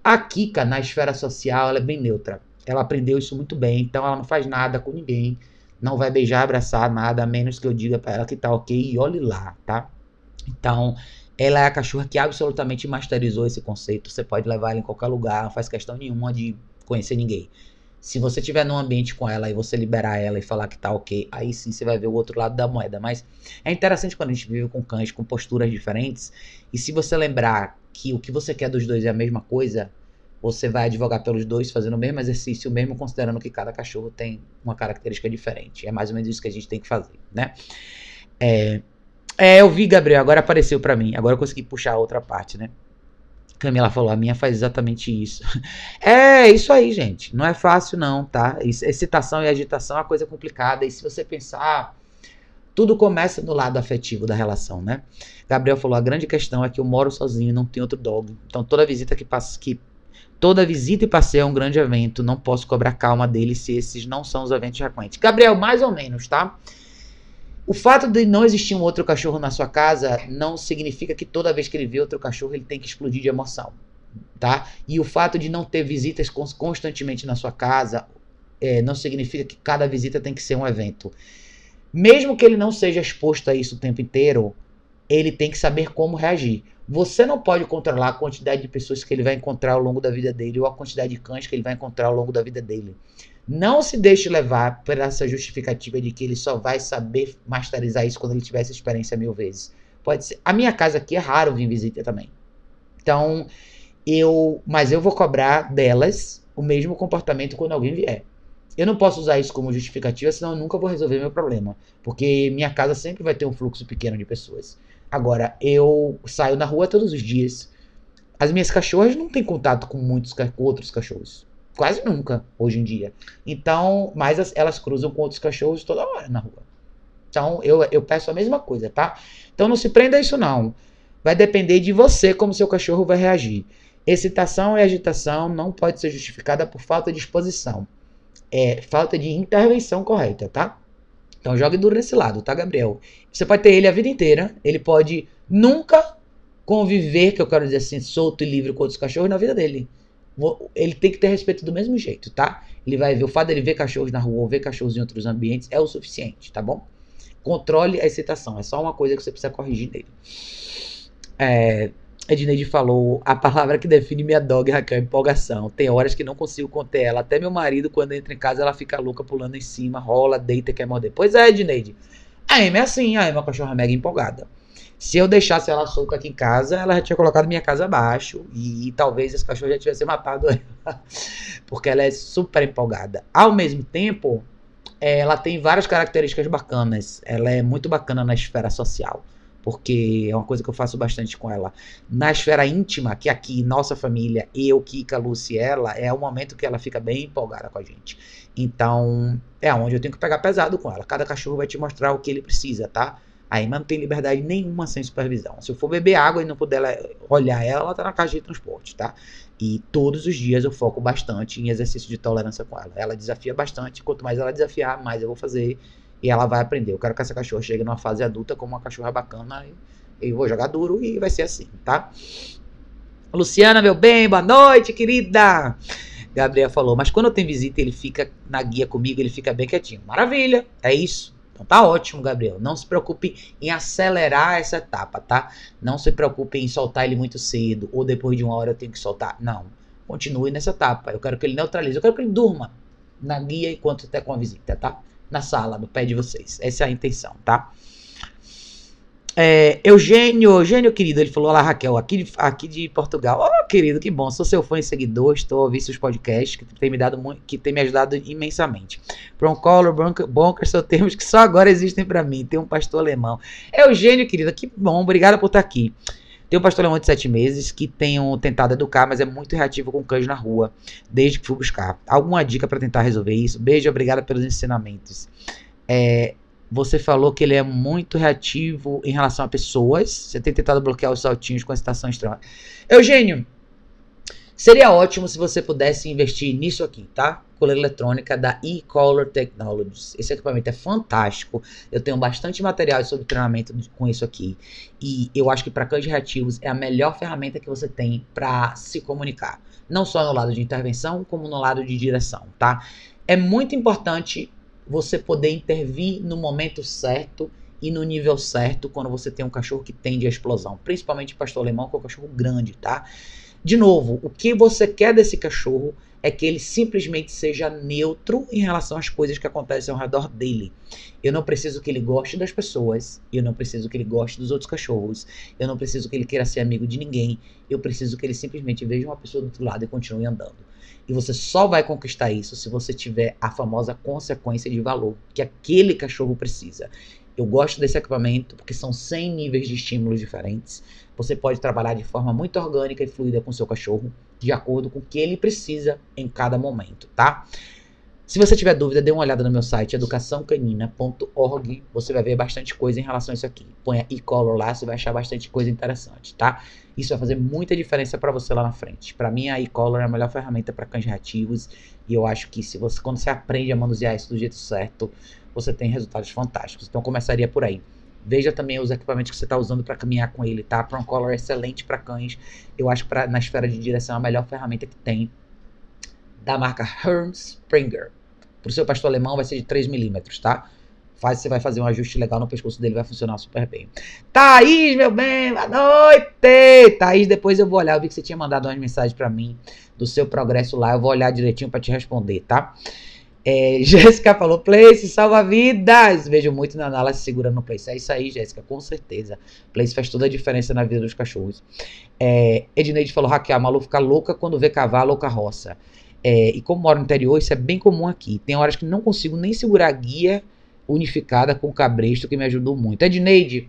A Kika, na esfera social, ela é bem neutra. Ela aprendeu isso muito bem. Então ela não faz nada com ninguém não vai beijar, abraçar, nada, a menos que eu diga para ela que tá ok e olhe lá, tá? Então, ela é a cachorra que absolutamente masterizou esse conceito. Você pode levar ela em qualquer lugar, não faz questão nenhuma de conhecer ninguém. Se você tiver num ambiente com ela e você liberar ela e falar que tá ok, aí sim você vai ver o outro lado da moeda. Mas é interessante quando a gente vive com cães com posturas diferentes. E se você lembrar que o que você quer dos dois é a mesma coisa, você vai advogar pelos dois fazendo o mesmo exercício, mesmo considerando que cada cachorro tem uma característica diferente. É mais ou menos isso que a gente tem que fazer, né? É, é eu vi, Gabriel, agora apareceu para mim. Agora eu consegui puxar a outra parte, né? Camila falou, a minha faz exatamente isso. é, isso aí, gente. Não é fácil, não, tá? Excitação e agitação é uma coisa complicada. E se você pensar, tudo começa no lado afetivo da relação, né? Gabriel falou, a grande questão é que eu moro sozinho, não tenho outro dog. Então toda visita que, passa, que Toda visita e passeio é um grande evento. Não posso cobrar calma dele se esses não são os eventos frequentes. Gabriel, mais ou menos, tá? O fato de não existir um outro cachorro na sua casa não significa que toda vez que ele vê outro cachorro ele tem que explodir de emoção, tá? E o fato de não ter visitas constantemente na sua casa é, não significa que cada visita tem que ser um evento. Mesmo que ele não seja exposto a isso o tempo inteiro, ele tem que saber como reagir. Você não pode controlar a quantidade de pessoas que ele vai encontrar ao longo da vida dele ou a quantidade de cães que ele vai encontrar ao longo da vida dele. Não se deixe levar por essa justificativa de que ele só vai saber masterizar isso quando ele tiver essa experiência mil vezes. Pode ser. A minha casa aqui é raro vir visita também. Então, eu. Mas eu vou cobrar delas o mesmo comportamento quando alguém vier. Eu não posso usar isso como justificativa, senão eu nunca vou resolver meu problema. Porque minha casa sempre vai ter um fluxo pequeno de pessoas. Agora, eu saio na rua todos os dias. As minhas cachorras não têm contato com muitos com outros cachorros. Quase nunca, hoje em dia. Então, mas as, elas cruzam com outros cachorros toda hora na rua. Então, eu, eu peço a mesma coisa, tá? Então, não se prenda a isso, não. Vai depender de você como seu cachorro vai reagir. Excitação e agitação não pode ser justificada por falta de exposição. É falta de intervenção correta, tá? Então jogue duro nesse lado, tá, Gabriel? Você pode ter ele a vida inteira, ele pode nunca conviver, que eu quero dizer assim, solto e livre com outros cachorros na vida dele. Ele tem que ter respeito do mesmo jeito, tá? Ele vai ver o fato dele ver cachorros na rua ou ver cachorros em outros ambientes é o suficiente, tá bom? Controle a excitação, é só uma coisa que você precisa corrigir nele. É, Edneide falou, a palavra que define minha dog, Raquel, é empolgação. Tem horas que não consigo conter ela. Até meu marido, quando entra em casa, ela fica louca, pulando em cima, rola, deita, quer morder. Pois é, Edneide. A Emma é assim, a Emma é uma cachorra mega empolgada. Se eu deixasse ela solta aqui em casa, ela já tinha colocado minha casa abaixo. E, e talvez esse cachorro já tivesse matado ela. Porque ela é super empolgada. Ao mesmo tempo, ela tem várias características bacanas. Ela é muito bacana na esfera social porque é uma coisa que eu faço bastante com ela. Na esfera íntima, que aqui, nossa família, eu, Kika, Lucy ela, é o momento que ela fica bem empolgada com a gente. Então, é onde eu tenho que pegar pesado com ela. Cada cachorro vai te mostrar o que ele precisa, tá? Aí não tem liberdade nenhuma sem supervisão. Se eu for beber água e não puder olhar ela, ela tá na caixa de transporte, tá? E todos os dias eu foco bastante em exercício de tolerância com ela. Ela desafia bastante, quanto mais ela desafiar, mais eu vou fazer e ela vai aprender. Eu quero que essa cachorra chegue numa fase adulta como uma cachorra bacana e eu vou jogar duro e vai ser assim, tá? Luciana, meu bem, boa noite, querida. Gabriel falou, mas quando eu tenho visita ele fica na guia comigo, ele fica bem quietinho. Maravilha, é isso. Então tá ótimo, Gabriel. Não se preocupe em acelerar essa etapa, tá? Não se preocupe em soltar ele muito cedo ou depois de uma hora eu tenho que soltar. Não. Continue nessa etapa. Eu quero que ele neutralize. Eu quero que ele durma na guia enquanto está com a visita, tá? Na sala, no pé de vocês. Essa é a intenção, tá? É, Eugênio, Eugênio querido, ele falou: Olá, Raquel, aqui aqui de Portugal. Oh, querido, que bom, sou seu fã e seguidor, estou ouvindo seus podcasts que tem me dado muito, que tem me ajudado imensamente. Broncolor, Bonker são termos que só agora existem para mim. Tem um pastor alemão. Eugênio, querido, que bom, obrigado por estar aqui. Tem um pastor alemão de sete meses que tenho tentado educar, mas é muito reativo com cães na rua, desde que fui buscar. Alguma dica para tentar resolver isso? Beijo, obrigado pelos ensinamentos. É, você falou que ele é muito reativo em relação a pessoas. Você tem tentado bloquear os saltinhos com a estação extrema. Eugênio, seria ótimo se você pudesse investir nisso aqui, tá? Coleira eletrônica da e-collar Technologies. Esse equipamento é fantástico. Eu tenho bastante material sobre treinamento com isso aqui. E eu acho que para cães reativos é a melhor ferramenta que você tem para se comunicar. Não só no lado de intervenção, como no lado de direção, tá? É muito importante você poder intervir no momento certo e no nível certo quando você tem um cachorro que tende à explosão, principalmente pastor alemão, que é um cachorro grande, tá? De novo, o que você quer desse cachorro é que ele simplesmente seja neutro em relação às coisas que acontecem ao redor dele. Eu não preciso que ele goste das pessoas, eu não preciso que ele goste dos outros cachorros, eu não preciso que ele queira ser amigo de ninguém, eu preciso que ele simplesmente veja uma pessoa do outro lado e continue andando. E você só vai conquistar isso se você tiver a famosa consequência de valor que aquele cachorro precisa. Eu gosto desse equipamento porque são 100 níveis de estímulos diferentes. Você pode trabalhar de forma muito orgânica e fluida com seu cachorro, de acordo com o que ele precisa em cada momento, tá? Se você tiver dúvida, dê uma olhada no meu site educaçãocanina.org. Você vai ver bastante coisa em relação a isso aqui. Põe e-color lá, você vai achar bastante coisa interessante, tá? Isso vai fazer muita diferença para você lá na frente. Para mim, a e-color é a melhor ferramenta para cães reativos e eu acho que se você quando você aprende a manusear isso do jeito certo, você tem resultados fantásticos. Então, começaria por aí. Veja também os equipamentos que você está usando para caminhar com ele, tá? Para um color excelente para cães. Eu acho que na esfera de direção é a melhor ferramenta que tem da marca Hermes Springer. Pro seu pastor alemão vai ser de 3 milímetros, tá? Faz, você vai fazer um ajuste legal no pescoço dele, vai funcionar super bem. Thaís, meu bem, boa noite! Thaís, depois eu vou olhar, eu vi que você tinha mandado umas mensagens para mim do seu progresso lá, eu vou olhar direitinho para te responder, tá? É, Jéssica falou, Place, salva vidas! Vejo muito na Nala se segurando no Place. É isso aí, Jéssica, com certeza. Place faz toda a diferença na vida dos cachorros. É, Edneide falou, Raquel, a Malu fica louca quando vê cavalo ou carroça. É, e como moro no interior, isso é bem comum aqui. Tem horas que não consigo nem segurar a guia unificada com o cabresto, que me ajudou muito. Edneide,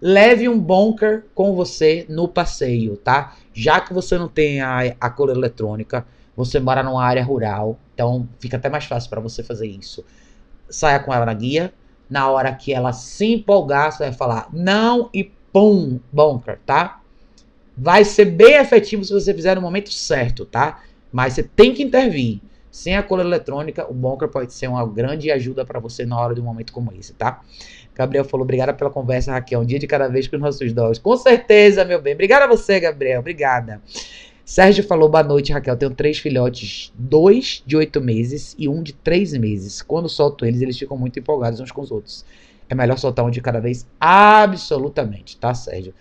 leve um bunker com você no passeio, tá? Já que você não tem a, a cor eletrônica, você mora numa área rural, então fica até mais fácil para você fazer isso. Saia com ela na guia. Na hora que ela se empolgar, você vai falar não e pum, bunker, tá? Vai ser bem efetivo se você fizer no momento certo, tá? Mas você tem que intervir. Sem a cola eletrônica, o bunker pode ser uma grande ajuda para você na hora de um momento como esse, tá? Gabriel falou, obrigada pela conversa, Raquel. Um dia de cada vez com os nossos dogs. Com certeza, meu bem. Obrigada a você, Gabriel. Obrigada. Sérgio falou, boa noite, Raquel. Tenho três filhotes, dois de oito meses e um de três meses. Quando solto eles, eles ficam muito empolgados uns com os outros. É melhor soltar um de cada vez? Absolutamente, tá, Sérgio?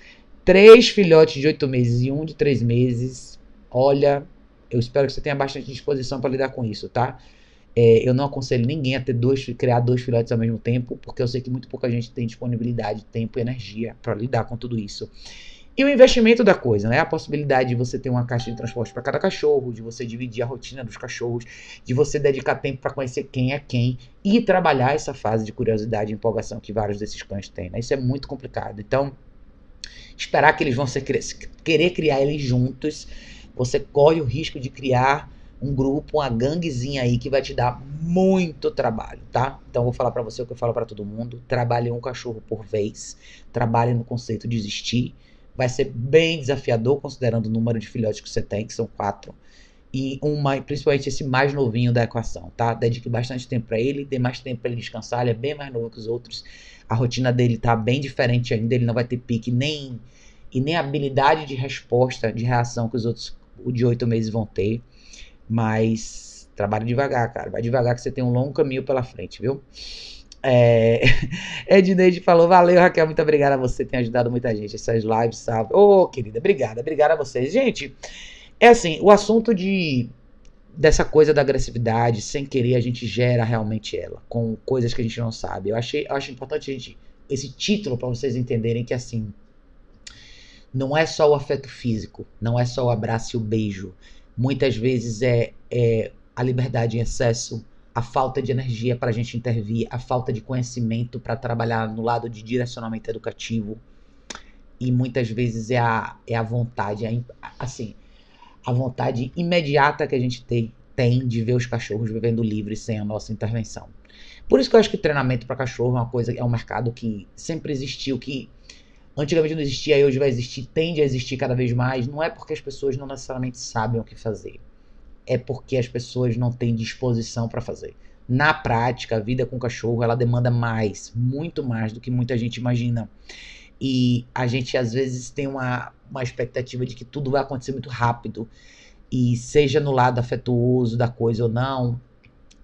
Três filhotes de oito meses e um de três meses. Olha, eu espero que você tenha bastante disposição para lidar com isso, tá? É, eu não aconselho ninguém a ter dois, criar dois filhotes ao mesmo tempo, porque eu sei que muito pouca gente tem disponibilidade, tempo e energia para lidar com tudo isso. E o investimento da coisa, né? A possibilidade de você ter uma caixa de transporte para cada cachorro, de você dividir a rotina dos cachorros, de você dedicar tempo para conhecer quem é quem e trabalhar essa fase de curiosidade e empolgação que vários desses cães têm. Né? Isso é muito complicado. Então, esperar que eles vão ser, querer criar eles juntos você corre o risco de criar um grupo, uma ganguezinha aí que vai te dar muito trabalho, tá? Então vou falar para você o que eu falo para todo mundo: trabalhe um cachorro por vez, trabalhe no conceito de existir. Vai ser bem desafiador considerando o número de filhotes que você tem, que são quatro. E uma, principalmente esse mais novinho da equação, tá? Dedique bastante tempo para ele, dê mais tempo para ele descansar, ele é bem mais novo que os outros. A rotina dele tá bem diferente ainda, ele não vai ter pique nem e nem habilidade de resposta, de reação que os outros de oito meses vão ter. Mas trabalhe devagar, cara. Vai devagar que você tem um longo caminho pela frente, viu? É... Edneide falou, valeu Raquel, muito obrigada a você, tem ajudado muita gente, essas lives, salve. Ô, oh, querida, obrigada, obrigada a vocês. Gente, é assim, o assunto de dessa coisa da agressividade, sem querer a gente gera realmente ela, com coisas que a gente não sabe. Eu achei, eu acho importante gente esse título para vocês entenderem que assim, não é só o afeto físico, não é só o abraço e o beijo. Muitas vezes é, é a liberdade em excesso, a falta de energia para a gente intervir, a falta de conhecimento para trabalhar no lado de direcionamento educativo. E muitas vezes é a, é a vontade, é, assim, a vontade imediata que a gente tem, tem de ver os cachorros vivendo livres sem a nossa intervenção. Por isso que eu acho que treinamento para cachorro é uma coisa, é um mercado que sempre existiu, que antigamente não existia e hoje vai existir, tende a existir cada vez mais, não é porque as pessoas não necessariamente sabem o que fazer. É porque as pessoas não têm disposição para fazer. Na prática, a vida com cachorro, ela demanda mais, muito mais do que muita gente imagina. E a gente às vezes tem uma, uma expectativa de que tudo vai acontecer muito rápido. E seja no lado afetuoso da coisa ou não,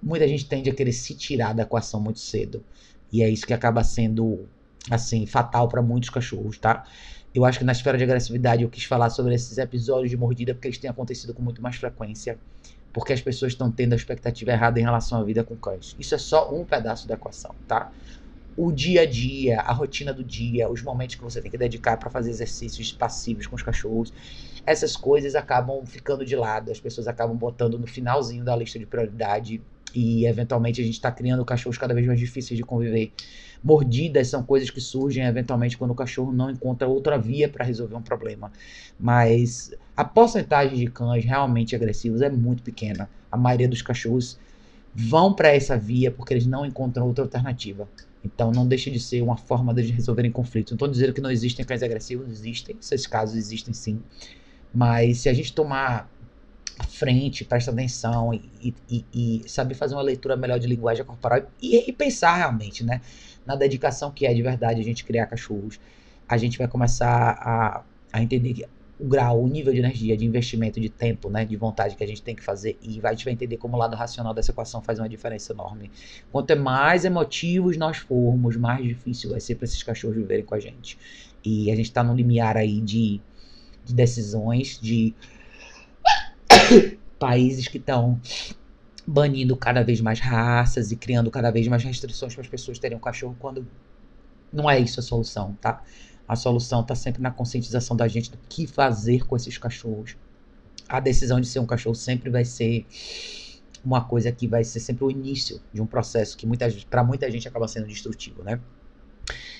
muita gente tende a querer se tirar da equação muito cedo. E é isso que acaba sendo assim, fatal para muitos cachorros, tá? Eu acho que na esfera de agressividade eu quis falar sobre esses episódios de mordida porque eles têm acontecido com muito mais frequência, porque as pessoas estão tendo a expectativa errada em relação à vida com cães. Isso é só um pedaço da equação, tá? O dia a dia, a rotina do dia, os momentos que você tem que dedicar para fazer exercícios passivos com os cachorros, essas coisas acabam ficando de lado, as pessoas acabam botando no finalzinho da lista de prioridade e eventualmente a gente está criando cachorros cada vez mais difíceis de conviver. Mordidas são coisas que surgem eventualmente quando o cachorro não encontra outra via para resolver um problema. Mas a porcentagem de cães realmente agressivos é muito pequena. A maioria dos cachorros vão para essa via porque eles não encontram outra alternativa. Então não deixa de ser uma forma de resolverem conflitos. Não estou dizendo que não existem cães agressivos, existem, esses casos existem sim. Mas se a gente tomar à frente, presta atenção e, e, e, saber fazer uma leitura melhor de linguagem corporal e, e, pensar realmente, né? Na dedicação que é de verdade a gente criar cachorros. A gente vai começar a, a entender o grau, o nível de energia, de investimento, de tempo, né? De vontade que a gente tem que fazer e vai, a gente vai entender como o lado racional dessa equação faz uma diferença enorme. Quanto é mais emotivos nós formos, mais difícil vai ser para esses cachorros viverem com a gente. E a gente está num limiar aí de, de decisões, de países que estão banindo cada vez mais raças e criando cada vez mais restrições para as pessoas terem um cachorro quando não é isso a solução, tá? A solução está sempre na conscientização da gente do que fazer com esses cachorros. A decisão de ser um cachorro sempre vai ser uma coisa que vai ser sempre o início de um processo que para muita gente acaba sendo destrutivo, né?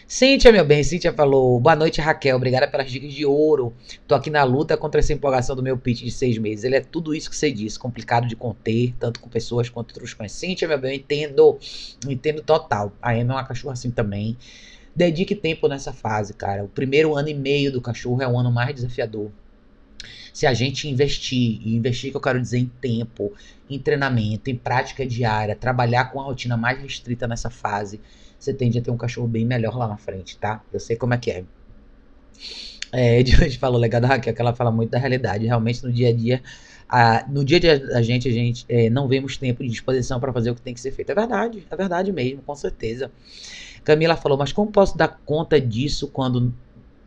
Cíntia, meu bem, Cíntia falou: Boa noite, Raquel. Obrigada pelas dicas de ouro. Tô aqui na luta contra essa empolgação do meu pitch de seis meses. Ele é tudo isso que você disse, complicado de conter, tanto com pessoas quanto cães. Cíntia, meu bem, entendo, entendo total. A Emma é uma cachorra assim também. Dedique tempo nessa fase, cara. O primeiro ano e meio do cachorro é o ano mais desafiador. Se a gente investir, e investir que eu quero dizer em tempo, em treinamento, em prática diária, trabalhar com a rotina mais restrita nessa fase, você tende a ter um cachorro bem melhor lá na frente, tá? Eu sei como é que é. É, hoje falou legal Raquel, que ela fala muito da realidade. Realmente, no dia a dia, a, no dia a dia da gente, a gente é, não vemos tempo de disposição para fazer o que tem que ser feito. É verdade, é verdade mesmo, com certeza. Camila falou, mas como posso dar conta disso quando,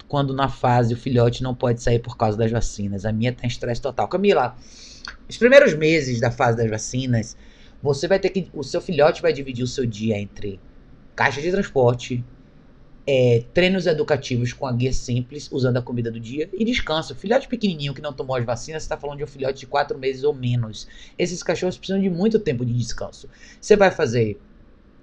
quando na fase o filhote não pode sair por causa das vacinas? A minha tá em estresse total. Camila, os primeiros meses da fase das vacinas, você vai ter que. O seu filhote vai dividir o seu dia entre caixa de transporte, é, treinos educativos com a guia simples, usando a comida do dia, e descanso. Filhote pequenininho que não tomou as vacinas, você está falando de um filhote de 4 meses ou menos. Esses cachorros precisam de muito tempo de descanso. Você vai fazer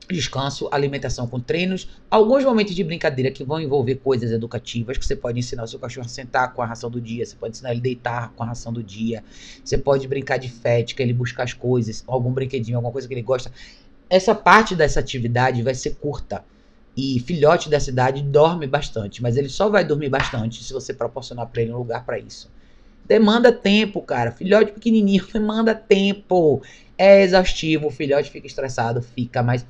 descanso, alimentação com treinos, alguns momentos de brincadeira que vão envolver coisas educativas, que você pode ensinar o seu cachorro a sentar com a ração do dia, você pode ensinar ele a deitar com a ração do dia, você pode brincar de fética, ele buscar as coisas, algum brinquedinho, alguma coisa que ele gosta. Essa parte dessa atividade vai ser curta. E filhote dessa idade dorme bastante, mas ele só vai dormir bastante se você proporcionar para ele um lugar para isso. Demanda tempo, cara. Filhote pequenininho demanda tempo. É exaustivo, o filhote fica estressado, fica mais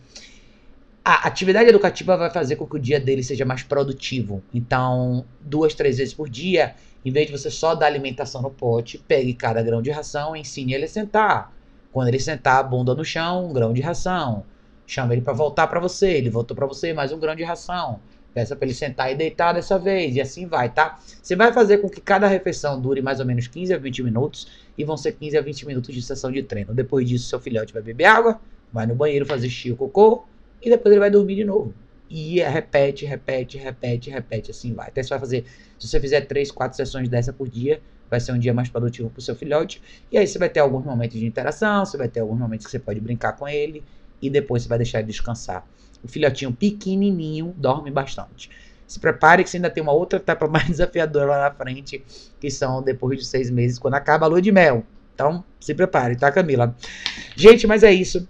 a atividade educativa vai fazer com que o dia dele seja mais produtivo. Então, duas, três vezes por dia, em vez de você só dar alimentação no pote, pegue cada grão de ração e ensine ele a sentar. Quando ele sentar a bunda no chão, um grão de ração. Chama ele para voltar para você, ele voltou para você, mais um grão de ração. Peça para ele sentar e deitar dessa vez, e assim vai, tá? Você vai fazer com que cada refeição dure mais ou menos 15 a 20 minutos, e vão ser 15 a 20 minutos de sessão de treino. Depois disso, seu filhote vai beber água, vai no banheiro fazer xixi ou cocô, e depois ele vai dormir de novo. E repete, repete, repete, repete, assim vai. Até você vai fazer, se você fizer três, quatro sessões dessa por dia, vai ser um dia mais produtivo para o seu filhote. E aí você vai ter alguns momentos de interação, você vai ter alguns momentos que você pode brincar com ele, e depois você vai deixar ele descansar. O filhotinho pequenininho dorme bastante. Se prepare que você ainda tem uma outra etapa mais desafiadora lá na frente, que são depois de seis meses, quando acaba a lua de mel. Então, se prepare, tá, Camila? Gente, mas é isso.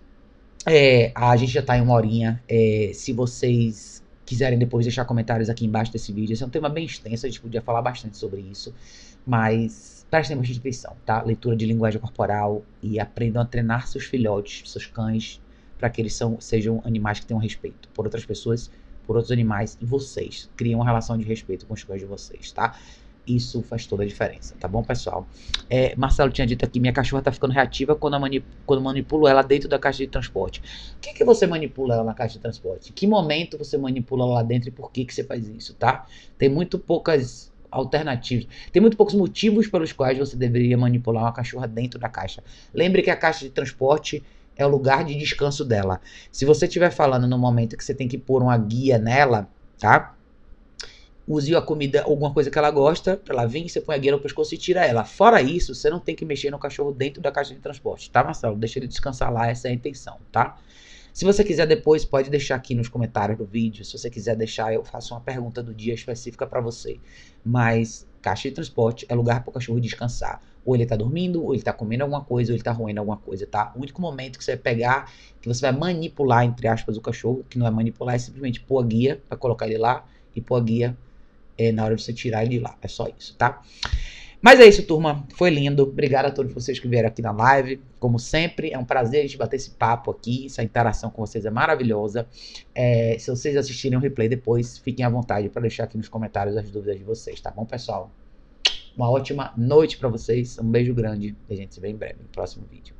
É, a gente já tá em uma horinha. É, se vocês quiserem depois deixar comentários aqui embaixo desse vídeo, esse é um tema bem extenso, a gente podia falar bastante sobre isso, mas prestem bastante atenção, tá? Leitura de linguagem corporal e aprendam a treinar seus filhotes, seus cães, para que eles são, sejam animais que tenham respeito por outras pessoas, por outros animais e vocês. Criem uma relação de respeito com os cães de vocês, tá? Isso faz toda a diferença, tá bom, pessoal? É, Marcelo tinha dito aqui: minha cachorra tá ficando reativa quando, manip quando manipulo ela dentro da caixa de transporte. O que, que você manipula ela na caixa de transporte? Que momento você manipula ela lá dentro e por que, que você faz isso, tá? Tem muito poucas alternativas. Tem muito poucos motivos pelos quais você deveria manipular uma cachorra dentro da caixa. Lembre que a caixa de transporte é o lugar de descanso dela. Se você estiver falando no momento que você tem que pôr uma guia nela, tá? use a comida, alguma coisa que ela gosta, pra ela vir, você põe a guia no pescoço e tira ela. Fora isso, você não tem que mexer no cachorro dentro da caixa de transporte, tá, Marcelo? Deixa ele descansar lá, essa é a intenção, tá? Se você quiser depois, pode deixar aqui nos comentários do vídeo. Se você quiser deixar, eu faço uma pergunta do dia específica para você. Mas caixa de transporte é lugar para o cachorro descansar. Ou ele tá dormindo, ou ele tá comendo alguma coisa, ou ele tá roendo alguma coisa, tá? O único momento que você vai pegar, que você vai manipular, entre aspas, o cachorro, que não é manipular, é simplesmente pôr a guia para colocar ele lá e pôr a guia é, na hora de você tirar ele de lá. É só isso, tá? Mas é isso, turma. Foi lindo. Obrigado a todos vocês que vieram aqui na live. Como sempre, é um prazer a gente bater esse papo aqui. Essa interação com vocês é maravilhosa. É, se vocês assistirem o replay depois, fiquem à vontade para deixar aqui nos comentários as dúvidas de vocês, tá bom, pessoal? Uma ótima noite para vocês. Um beijo grande. E a gente se vê em breve no próximo vídeo.